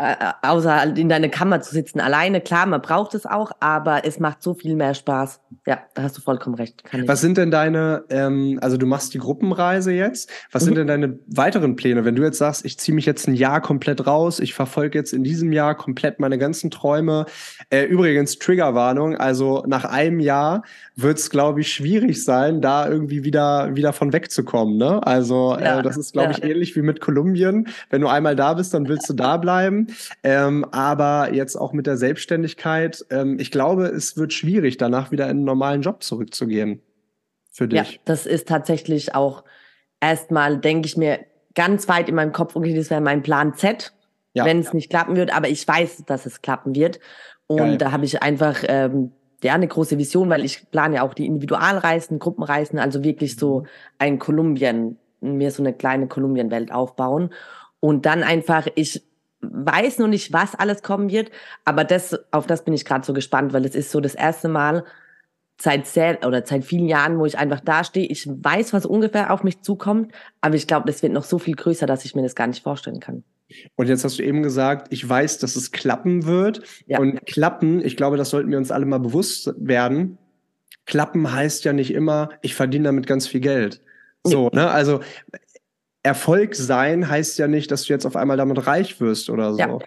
Speaker 2: außer in deiner Kammer zu sitzen alleine. Klar, man braucht es auch, aber es macht so viel mehr Spaß. Ja, da hast du vollkommen recht.
Speaker 1: Was sind denn deine, ähm, also du machst die Gruppenreise jetzt, was mhm. sind denn deine weiteren Pläne? Wenn du jetzt sagst, ich ziehe mich jetzt ein Jahr komplett raus, ich verfolge jetzt in diesem Jahr komplett meine ganzen Träume. Äh, übrigens, Triggerwarnung, also nach einem Jahr wird's glaube ich, schwierig sein, da irgendwie wieder, wieder von wegzukommen. Ne? Also ja, äh, das ist, glaube ja. ich, ähnlich wie mit Kolumbien. Wenn du einmal da bist, dann willst du da bleiben. Ähm, aber jetzt auch mit der Selbstständigkeit, ähm, ich glaube, es wird schwierig, danach wieder in einen normalen Job zurückzugehen. Für dich. Ja,
Speaker 2: das ist tatsächlich auch erstmal, denke ich mir, ganz weit in meinem Kopf, okay, das wäre mein Plan Z, ja, wenn es nicht klappen wird. Aber ich weiß, dass es klappen wird. Und Geil. da habe ich einfach ähm, ja, eine große Vision, weil ich plane ja auch die Individualreisen, Gruppenreisen, also wirklich so mhm. ein Kolumbien, mir so eine kleine Kolumbienwelt aufbauen. Und dann einfach, ich weiß noch nicht, was alles kommen wird, aber das, auf das bin ich gerade so gespannt, weil es ist so das erste Mal seit sehr oder seit vielen Jahren, wo ich einfach da stehe. Ich weiß, was ungefähr auf mich zukommt, aber ich glaube, das wird noch so viel größer, dass ich mir das gar nicht vorstellen kann.
Speaker 1: Und jetzt hast du eben gesagt, ich weiß, dass es klappen wird. Ja. Und klappen, ich glaube, das sollten wir uns alle mal bewusst werden. Klappen heißt ja nicht immer, ich verdiene damit ganz viel Geld. So, ne? Also Erfolg sein heißt ja nicht, dass du jetzt auf einmal damit reich wirst oder so. Ja.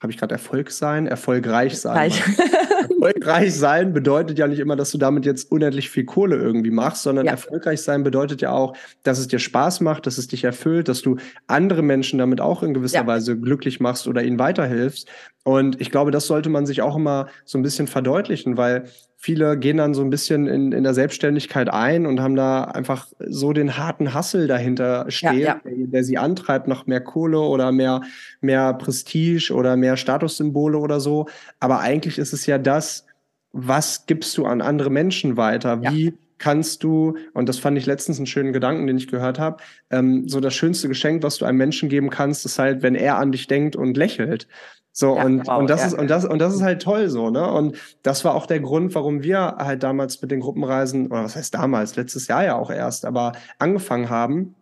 Speaker 1: Habe ich gerade Erfolg sein? Erfolgreich sein. erfolgreich sein bedeutet ja nicht immer, dass du damit jetzt unendlich viel Kohle irgendwie machst, sondern ja. erfolgreich sein bedeutet ja auch, dass es dir Spaß macht, dass es dich erfüllt, dass du andere Menschen damit auch in gewisser ja. Weise glücklich machst oder ihnen weiterhilfst. Und ich glaube, das sollte man sich auch immer so ein bisschen verdeutlichen, weil viele gehen dann so ein bisschen in, in der Selbstständigkeit ein und haben da einfach so den harten Hassel dahinter stehen, ja, ja. Der, der, sie antreibt nach mehr Kohle oder mehr, mehr Prestige oder mehr Statussymbole oder so. Aber eigentlich ist es ja das, was gibst du an andere Menschen weiter? Wie ja. kannst du, und das fand ich letztens einen schönen Gedanken, den ich gehört habe, ähm, so das schönste Geschenk, was du einem Menschen geben kannst, ist halt, wenn er an dich denkt und lächelt. So, ja, und, wow, und das ja. ist, und das, und das ist halt toll so, ne? Und das war auch der Grund, warum wir halt damals mit den Gruppenreisen, oder was heißt damals, letztes Jahr ja auch erst, aber angefangen haben,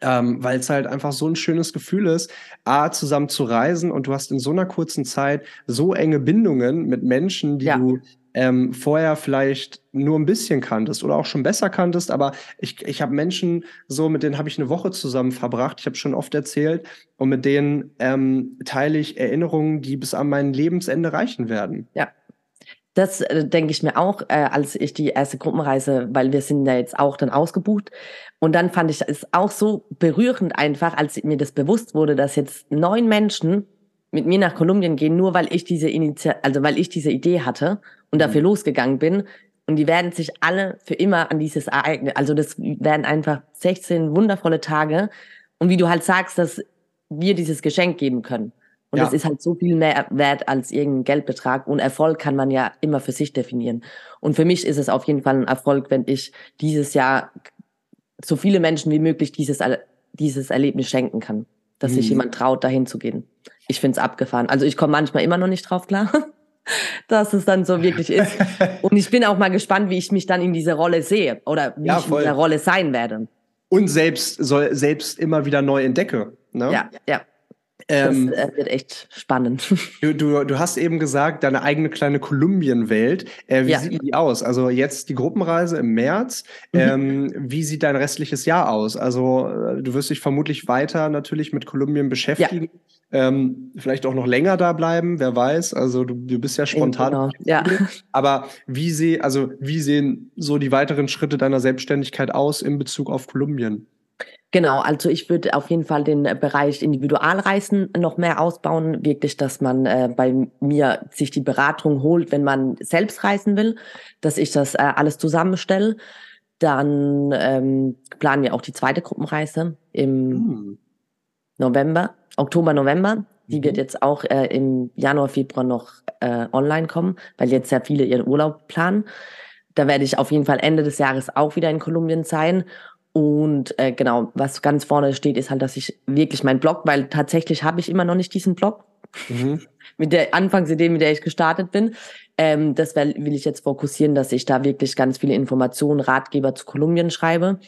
Speaker 1: ähm, weil es halt einfach so ein schönes Gefühl ist, A, zusammen zu reisen und du hast in so einer kurzen Zeit so enge Bindungen mit Menschen, die ja. du ähm, vorher vielleicht nur ein bisschen kanntest oder auch schon besser kanntest, aber ich, ich habe Menschen so, mit denen habe ich eine Woche zusammen verbracht, ich habe schon oft erzählt, und mit denen ähm, teile ich Erinnerungen, die bis an mein Lebensende reichen werden.
Speaker 2: Ja. Das äh, denke ich mir auch, äh, als ich die erste Gruppenreise, weil wir sind ja jetzt auch dann ausgebucht. Und dann fand ich es auch so berührend einfach, als mir das bewusst wurde, dass jetzt neun Menschen mit mir nach Kolumbien gehen, nur weil ich diese Initi also weil ich diese Idee hatte und dafür mhm. losgegangen bin. Und die werden sich alle für immer an dieses Ereignis, also das werden einfach 16 wundervolle Tage. Und wie du halt sagst, dass wir dieses Geschenk geben können. Und ja. das ist halt so viel mehr wert als irgendein Geldbetrag. Und Erfolg kann man ja immer für sich definieren. Und für mich ist es auf jeden Fall ein Erfolg, wenn ich dieses Jahr so viele Menschen wie möglich dieses, dieses Erlebnis schenken kann. Dass mhm. sich jemand traut, dahin zu gehen. Ich find's abgefahren. Also ich komme manchmal immer noch nicht drauf klar. dass es dann so wirklich ist. Und ich bin auch mal gespannt, wie ich mich dann in dieser Rolle sehe oder wie ja, ich in dieser Rolle sein werde.
Speaker 1: Und selbst soll selbst immer wieder neu entdecke. Ne?
Speaker 2: Ja, ja. Ähm, das äh, wird echt spannend.
Speaker 1: Du, du, du hast eben gesagt, deine eigene kleine Kolumbienwelt. Äh, wie ja. sieht die aus? Also jetzt die Gruppenreise im März. Mhm. Ähm, wie sieht dein restliches Jahr aus? Also äh, du wirst dich vermutlich weiter natürlich mit Kolumbien beschäftigen. Ja. Ähm, vielleicht auch noch länger da bleiben, wer weiß. Also du, du bist ja spontan. Genau.
Speaker 2: Ja.
Speaker 1: Aber wie, seh, also, wie sehen so die weiteren Schritte deiner Selbstständigkeit aus in Bezug auf Kolumbien?
Speaker 2: Genau, also ich würde auf jeden Fall den Bereich Individualreisen noch mehr ausbauen. Wirklich, dass man äh, bei mir sich die Beratung holt, wenn man selbst reisen will, dass ich das äh, alles zusammenstelle. Dann ähm, planen wir auch die zweite Gruppenreise im hm. November. Oktober, November. Die mhm. wird jetzt auch äh, im Januar, Februar noch äh, online kommen, weil jetzt sehr viele ihren Urlaub planen. Da werde ich auf jeden Fall Ende des Jahres auch wieder in Kolumbien sein. Und äh, genau, was ganz vorne steht, ist halt, dass ich wirklich mein Blog, weil tatsächlich habe ich immer noch nicht diesen Blog. Mhm. mit der Anfangsidee, mit der ich gestartet bin. Ähm, das will, ich jetzt fokussieren, dass ich da wirklich ganz viele Informationen, Ratgeber zu Kolumbien schreibe.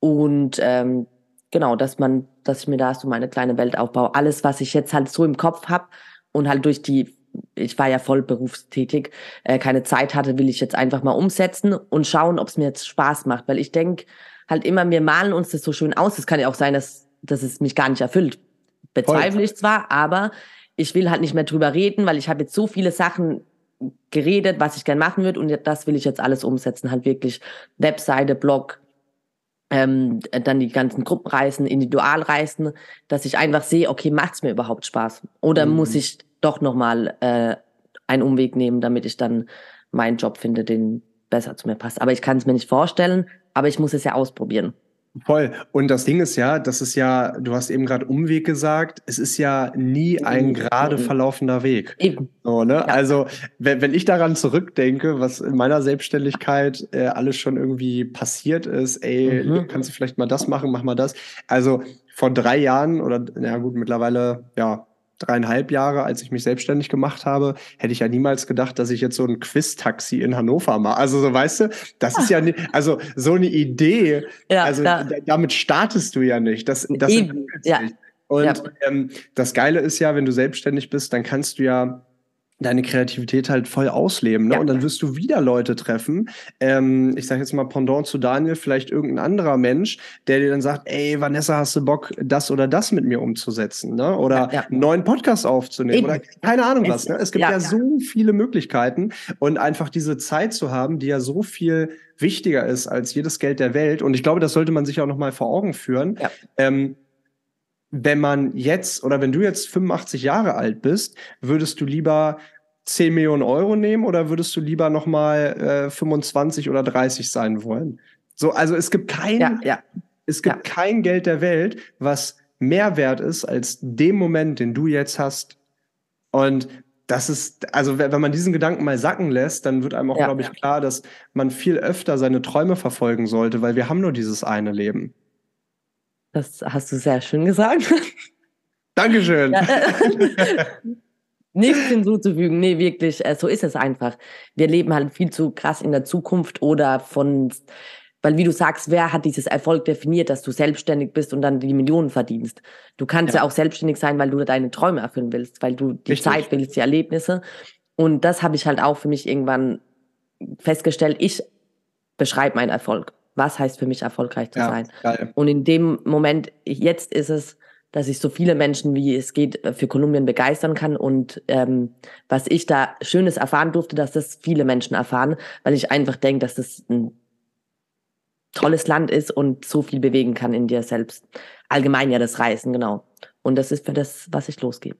Speaker 2: Und ähm, genau, dass man, dass ich mir da so meine kleine Welt aufbaue. Alles, was ich jetzt halt so im Kopf habe und halt durch die, ich war ja voll berufstätig, äh, keine Zeit hatte, will ich jetzt einfach mal umsetzen und schauen, ob es mir jetzt Spaß macht. Weil ich denk halt immer, wir malen uns das so schön aus. Es kann ja auch sein, dass, dass es mich gar nicht erfüllt. Bezweifle voll. ich zwar, aber ich will halt nicht mehr drüber reden, weil ich habe jetzt so viele Sachen geredet, was ich gern machen würde und das will ich jetzt alles umsetzen. Halt wirklich Webseite, Blog, ähm, dann die ganzen Gruppenreisen, Individualreisen, dass ich einfach sehe, okay, macht's mir überhaupt Spaß? Oder mhm. muss ich doch nochmal äh, einen Umweg nehmen, damit ich dann meinen Job finde, den besser zu mir passt. Aber ich kann es mir nicht vorstellen, aber ich muss es ja ausprobieren.
Speaker 1: Voll. Und das Ding ist ja, das ist ja, du hast eben gerade Umweg gesagt, es ist ja nie ein gerade verlaufender Weg. Eben. So, ne? Ja. Also, wenn, wenn ich daran zurückdenke, was in meiner Selbstständigkeit äh, alles schon irgendwie passiert ist, ey, mhm. kannst du vielleicht mal das machen, mach mal das. Also vor drei Jahren oder ja gut, mittlerweile, ja, dreieinhalb Jahre, als ich mich selbstständig gemacht habe, hätte ich ja niemals gedacht, dass ich jetzt so ein Quiz-Taxi in Hannover mache. Also so weißt du, das ist ja nicht, also so eine Idee, ja, also da, damit startest du ja nicht. Das, das ja. Und ja. Ähm, das Geile ist ja, wenn du selbstständig bist, dann kannst du ja deine Kreativität halt voll ausleben. Ne? Ja. Und dann wirst du wieder Leute treffen. Ähm, ich sage jetzt mal Pendant zu Daniel, vielleicht irgendein anderer Mensch, der dir dann sagt, ey, Vanessa, hast du Bock, das oder das mit mir umzusetzen? Ne? Oder ja, ja. einen neuen Podcast aufzunehmen Eben. oder keine Ahnung was. Ne? Es gibt ja, so viele Möglichkeiten und einfach diese Zeit zu haben, die ja so viel wichtiger ist als jedes Geld der Welt. Und ich glaube, das sollte man sich auch noch mal vor Augen führen. Ähm, wenn man jetzt oder wenn du jetzt 85 Jahre alt bist, würdest du lieber 10 Millionen Euro nehmen oder würdest du lieber nochmal äh, 25 oder 30 sein wollen? So, also es gibt kein, ja, ja. es gibt ja. kein Geld der Welt, was mehr wert ist als dem Moment, den du jetzt hast. Und das ist, also wenn man diesen Gedanken mal sacken lässt, dann wird einem auch, glaube ich, klar, dass man viel öfter seine Träume verfolgen sollte, weil wir haben nur dieses eine Leben.
Speaker 2: Das hast du sehr schön gesagt.
Speaker 1: Dankeschön. Ja,
Speaker 2: äh, Nichts hinzuzufügen, nee, wirklich, äh, so ist es einfach. Wir leben halt viel zu krass in der Zukunft oder von, weil wie du sagst, wer hat dieses Erfolg definiert, dass du selbstständig bist und dann die Millionen verdienst? Du kannst ja, ja auch selbstständig sein, weil du deine Träume erfüllen willst, weil du die Richtig. Zeit willst, die Erlebnisse. Und das habe ich halt auch für mich irgendwann festgestellt. Ich beschreibe meinen Erfolg. Was heißt für mich erfolgreich zu ja, sein? Geil. Und in dem Moment, jetzt ist es, dass ich so viele Menschen wie es geht äh, für Kolumbien begeistern kann und ähm, was ich da Schönes erfahren durfte, dass das viele Menschen erfahren, weil ich einfach denke, dass das ein tolles Land ist und so viel bewegen kann in dir selbst. Allgemein ja das Reisen, genau. Und das ist für das, was ich losgebe.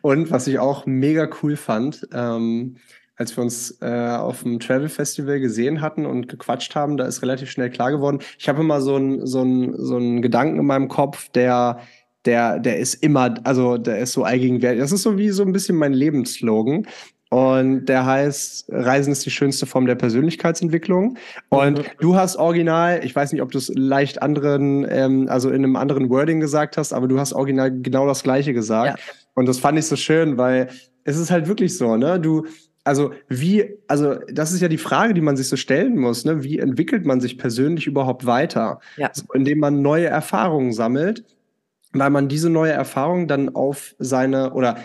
Speaker 1: Und was ich auch mega cool fand, ähm, als wir uns äh, auf dem Travel Festival gesehen hatten und gequatscht haben, da ist relativ schnell klar geworden. Ich habe immer so einen so so einen Gedanken in meinem Kopf, der der der ist immer, also der ist so allgegenwärtig. Das ist so wie so ein bisschen mein Lebensslogan. Und der heißt, Reisen ist die schönste Form der Persönlichkeitsentwicklung. Und mhm. du hast original, ich weiß nicht, ob du es leicht anderen, ähm, also in einem anderen Wording gesagt hast, aber du hast original genau das Gleiche gesagt. Ja. Und das fand ich so schön, weil es ist halt wirklich so, ne? Du, also wie, also das ist ja die Frage, die man sich so stellen muss, ne? Wie entwickelt man sich persönlich überhaupt weiter? Ja. So, indem man neue Erfahrungen sammelt, weil man diese neue Erfahrung dann auf seine oder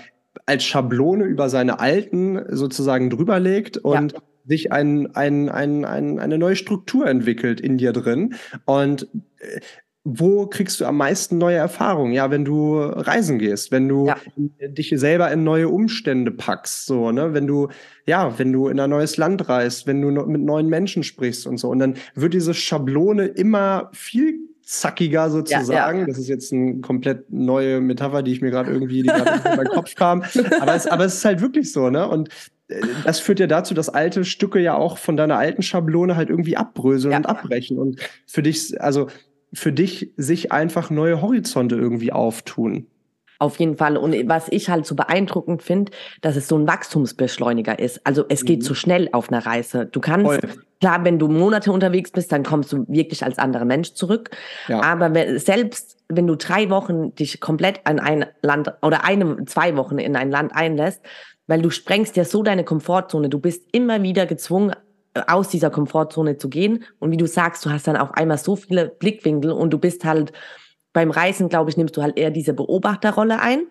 Speaker 1: als Schablone über seine alten sozusagen drüberlegt und ja. sich ein, ein, ein, ein, eine neue Struktur entwickelt in dir drin. Und äh, wo kriegst du am meisten neue Erfahrungen? Ja, wenn du reisen gehst, wenn du ja. dich selber in neue Umstände packst, so, ne? Wenn du, ja, wenn du in ein neues Land reist, wenn du mit neuen Menschen sprichst und so. Und dann wird diese Schablone immer viel zackiger sozusagen. Ja, ja. Das ist jetzt eine komplett neue Metapher, die ich mir gerade irgendwie, die gerade in meinen Kopf kam. Aber es, aber es ist halt wirklich so, ne? Und äh, das führt ja dazu, dass alte Stücke ja auch von deiner alten Schablone halt irgendwie abbröseln ja. und abbrechen. Und für dich, also für dich sich einfach neue Horizonte irgendwie auftun.
Speaker 2: Auf jeden Fall. Und was ich halt so beeindruckend finde, dass es so ein Wachstumsbeschleuniger ist. Also es geht mhm. so schnell auf einer Reise. Du kannst, Voll. klar, wenn du Monate unterwegs bist, dann kommst du wirklich als anderer Mensch zurück. Ja. Aber wenn, selbst wenn du drei Wochen dich komplett an ein Land oder eine, zwei Wochen in ein Land einlässt, weil du sprengst ja so deine Komfortzone. Du bist immer wieder gezwungen, aus dieser Komfortzone zu gehen. Und wie du sagst, du hast dann auf einmal so viele Blickwinkel und du bist halt beim Reisen, glaube ich, nimmst du halt eher diese Beobachterrolle ein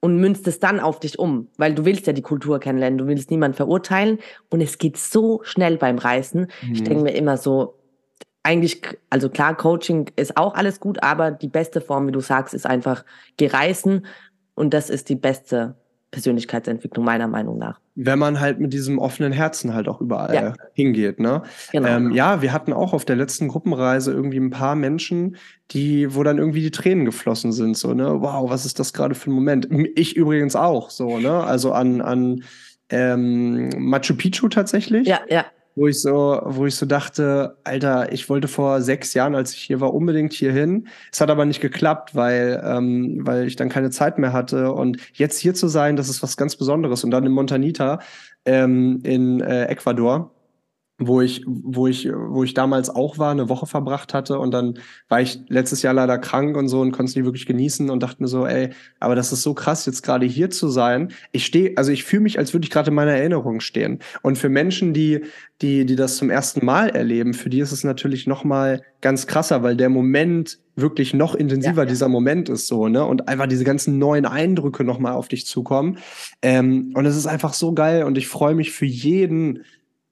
Speaker 2: und münzt es dann auf dich um, weil du willst ja die Kultur kennenlernen, du willst niemanden verurteilen und es geht so schnell beim Reisen. Mhm. Ich denke mir immer so, eigentlich, also klar, Coaching ist auch alles gut, aber die beste Form, wie du sagst, ist einfach gereisen und das ist die beste Persönlichkeitsentwicklung meiner Meinung nach.
Speaker 1: Wenn man halt mit diesem offenen Herzen halt auch überall ja. hingeht, ne? Genau. Ähm, ja, wir hatten auch auf der letzten Gruppenreise irgendwie ein paar Menschen, die, wo dann irgendwie die Tränen geflossen sind, so, ne? Wow, was ist das gerade für ein Moment? Ich übrigens auch, so, ne? Also an, an ähm, Machu Picchu tatsächlich.
Speaker 2: Ja, ja
Speaker 1: wo ich so, wo ich so dachte, Alter, ich wollte vor sechs Jahren, als ich hier war, unbedingt hier hin. Es hat aber nicht geklappt, weil, ähm, weil ich dann keine Zeit mehr hatte. Und jetzt hier zu sein, das ist was ganz Besonderes. Und dann in Montanita ähm, in äh, Ecuador wo ich, wo ich, wo ich damals auch war, eine Woche verbracht hatte und dann war ich letztes Jahr leider krank und so und konnte es nicht wirklich genießen und dachte mir so, ey, aber das ist so krass, jetzt gerade hier zu sein. Ich stehe, also ich fühle mich, als würde ich gerade in meiner Erinnerung stehen. Und für Menschen, die, die, die das zum ersten Mal erleben, für die ist es natürlich noch mal ganz krasser, weil der Moment wirklich noch intensiver ja, ja. dieser Moment ist so, ne? Und einfach diese ganzen neuen Eindrücke noch mal auf dich zukommen. Ähm, und es ist einfach so geil und ich freue mich für jeden,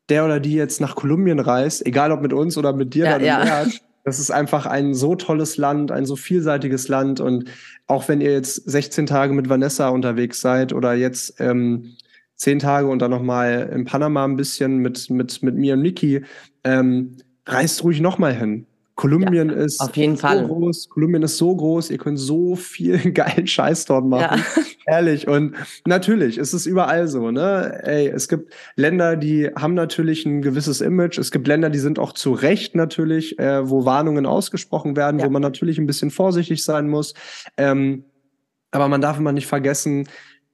Speaker 1: der oder die jetzt nach Kolumbien reist, egal ob mit uns oder mit dir ja, dann ja. März, das ist einfach ein so tolles Land, ein so vielseitiges Land. Und auch wenn ihr jetzt 16 Tage mit Vanessa unterwegs seid oder jetzt ähm, 10 Tage und dann nochmal in Panama ein bisschen mit, mit, mit mir und Niki, ähm, reist ruhig nochmal hin. Kolumbien ja, ist
Speaker 2: auf jeden
Speaker 1: so
Speaker 2: Fall.
Speaker 1: groß, Kolumbien ist so groß, ihr könnt so viel geilen Scheiß dort machen. Ja. Ehrlich. Und natürlich ist es überall so, ne? Ey, es gibt Länder, die haben natürlich ein gewisses Image. Es gibt Länder, die sind auch zu Recht natürlich, äh, wo Warnungen ausgesprochen werden, ja. wo man natürlich ein bisschen vorsichtig sein muss. Ähm, aber man darf immer nicht vergessen,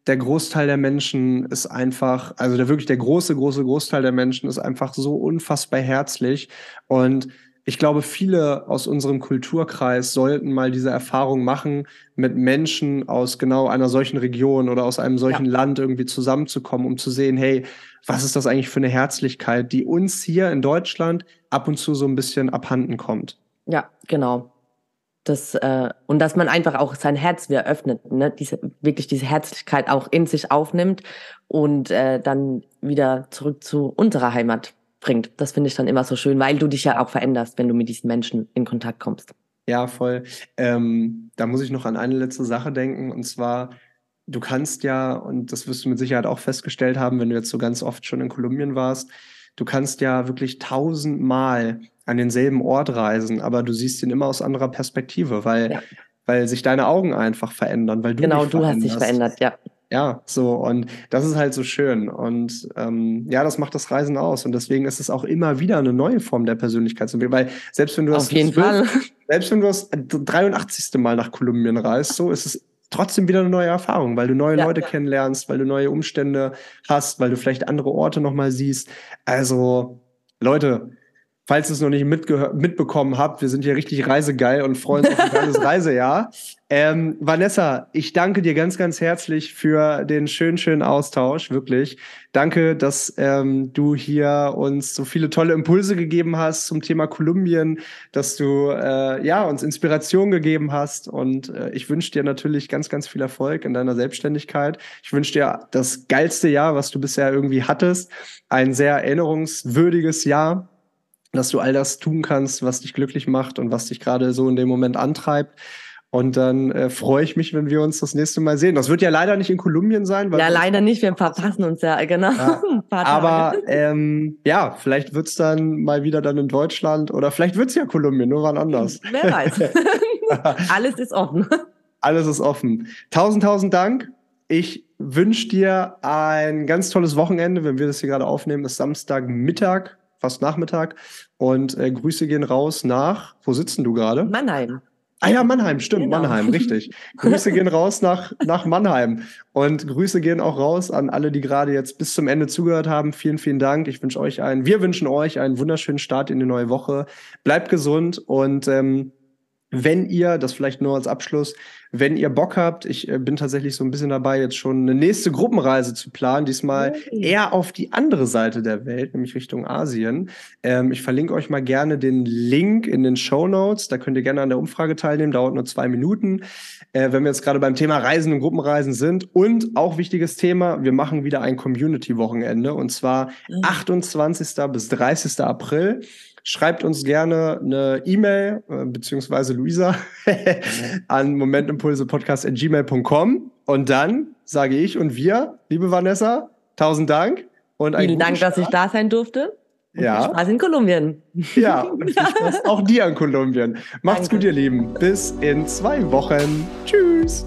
Speaker 1: der Großteil der Menschen ist einfach, also der wirklich der große, große Großteil der Menschen ist einfach so unfassbar herzlich und ich glaube, viele aus unserem Kulturkreis sollten mal diese Erfahrung machen, mit Menschen aus genau einer solchen Region oder aus einem solchen ja. Land irgendwie zusammenzukommen, um zu sehen, hey, was ist das eigentlich für eine Herzlichkeit, die uns hier in Deutschland ab und zu so ein bisschen abhanden kommt.
Speaker 2: Ja, genau. Das, äh, und dass man einfach auch sein Herz wieder öffnet, ne? diese, wirklich diese Herzlichkeit auch in sich aufnimmt und äh, dann wieder zurück zu unserer Heimat bringt. Das finde ich dann immer so schön, weil du dich ja auch veränderst, wenn du mit diesen Menschen in Kontakt kommst.
Speaker 1: Ja, voll. Ähm, da muss ich noch an eine letzte Sache denken, und zwar, du kannst ja, und das wirst du mit Sicherheit auch festgestellt haben, wenn du jetzt so ganz oft schon in Kolumbien warst, du kannst ja wirklich tausendmal an denselben Ort reisen, aber du siehst ihn immer aus anderer Perspektive, weil, ja. weil sich deine Augen einfach verändern, weil du
Speaker 2: Genau, du hast dich verändert, ja.
Speaker 1: Ja, so und das ist halt so schön und ähm, ja, das macht das Reisen aus und deswegen ist es auch immer wieder eine neue Form der Persönlichkeitsentwicklung, weil selbst wenn du
Speaker 2: das
Speaker 1: selbst wenn du das 83. Mal nach Kolumbien reist, so ist es trotzdem wieder eine neue Erfahrung, weil du neue ja, Leute ja. kennenlernst, weil du neue Umstände hast, weil du vielleicht andere Orte noch mal siehst. Also Leute, falls ihr es noch nicht mitbekommen habt, wir sind hier richtig reisegeil und freuen uns auf ein geiles Reisejahr. Ähm, Vanessa, ich danke dir ganz, ganz herzlich für den schönen, schönen Austausch, wirklich. Danke, dass ähm, du hier uns so viele tolle Impulse gegeben hast zum Thema Kolumbien, dass du äh, ja uns Inspiration gegeben hast und äh, ich wünsche dir natürlich ganz, ganz viel Erfolg in deiner Selbstständigkeit. Ich wünsche dir das geilste Jahr, was du bisher irgendwie hattest, ein sehr erinnerungswürdiges Jahr dass du all das tun kannst, was dich glücklich macht und was dich gerade so in dem Moment antreibt. Und dann äh, freue ich mich, wenn wir uns das nächste Mal sehen. Das wird ja leider nicht in Kolumbien sein.
Speaker 2: Ja, leider nicht. Wir verpassen uns ja, genau. Ja.
Speaker 1: Aber ähm, ja, vielleicht wird's dann mal wieder dann in Deutschland oder vielleicht wird's ja Kolumbien, nur wann anders.
Speaker 2: Wer weiß. Alles ist offen.
Speaker 1: Alles ist offen. Tausend, tausend Dank. Ich wünsche dir ein ganz tolles Wochenende. Wenn wir das hier gerade aufnehmen, ist Samstagmittag fast Nachmittag. Und äh, Grüße gehen raus nach, wo sitzen du gerade?
Speaker 2: Mannheim.
Speaker 1: Ah ja, Mannheim, stimmt, genau. Mannheim, richtig. Grüße gehen raus nach, nach Mannheim. Und Grüße gehen auch raus an alle, die gerade jetzt bis zum Ende zugehört haben. Vielen, vielen Dank. Ich wünsche euch einen, wir wünschen euch einen wunderschönen Start in die neue Woche. Bleibt gesund und ähm, wenn ihr, das vielleicht nur als Abschluss, wenn ihr Bock habt, ich äh, bin tatsächlich so ein bisschen dabei, jetzt schon eine nächste Gruppenreise zu planen, diesmal eher auf die andere Seite der Welt, nämlich Richtung Asien. Ähm, ich verlinke euch mal gerne den Link in den Show Notes. Da könnt ihr gerne an der Umfrage teilnehmen, dauert nur zwei Minuten. Äh, wenn wir jetzt gerade beim Thema Reisen und Gruppenreisen sind. Und auch wichtiges Thema, wir machen wieder ein Community-Wochenende und zwar 28. Mhm. bis 30. April. Schreibt uns gerne eine E-Mail, äh, beziehungsweise Luisa, an momentimpulsepodcast.gmail.com. Und dann sage ich und wir, liebe Vanessa, tausend Dank. Und
Speaker 2: Vielen Dank, Start. dass ich da sein durfte.
Speaker 1: Und ja.
Speaker 2: Spaß in Kolumbien.
Speaker 1: Ja, und viel Spaß auch dir in Kolumbien. Macht's Danke. gut, ihr Lieben. Bis in zwei Wochen. Tschüss.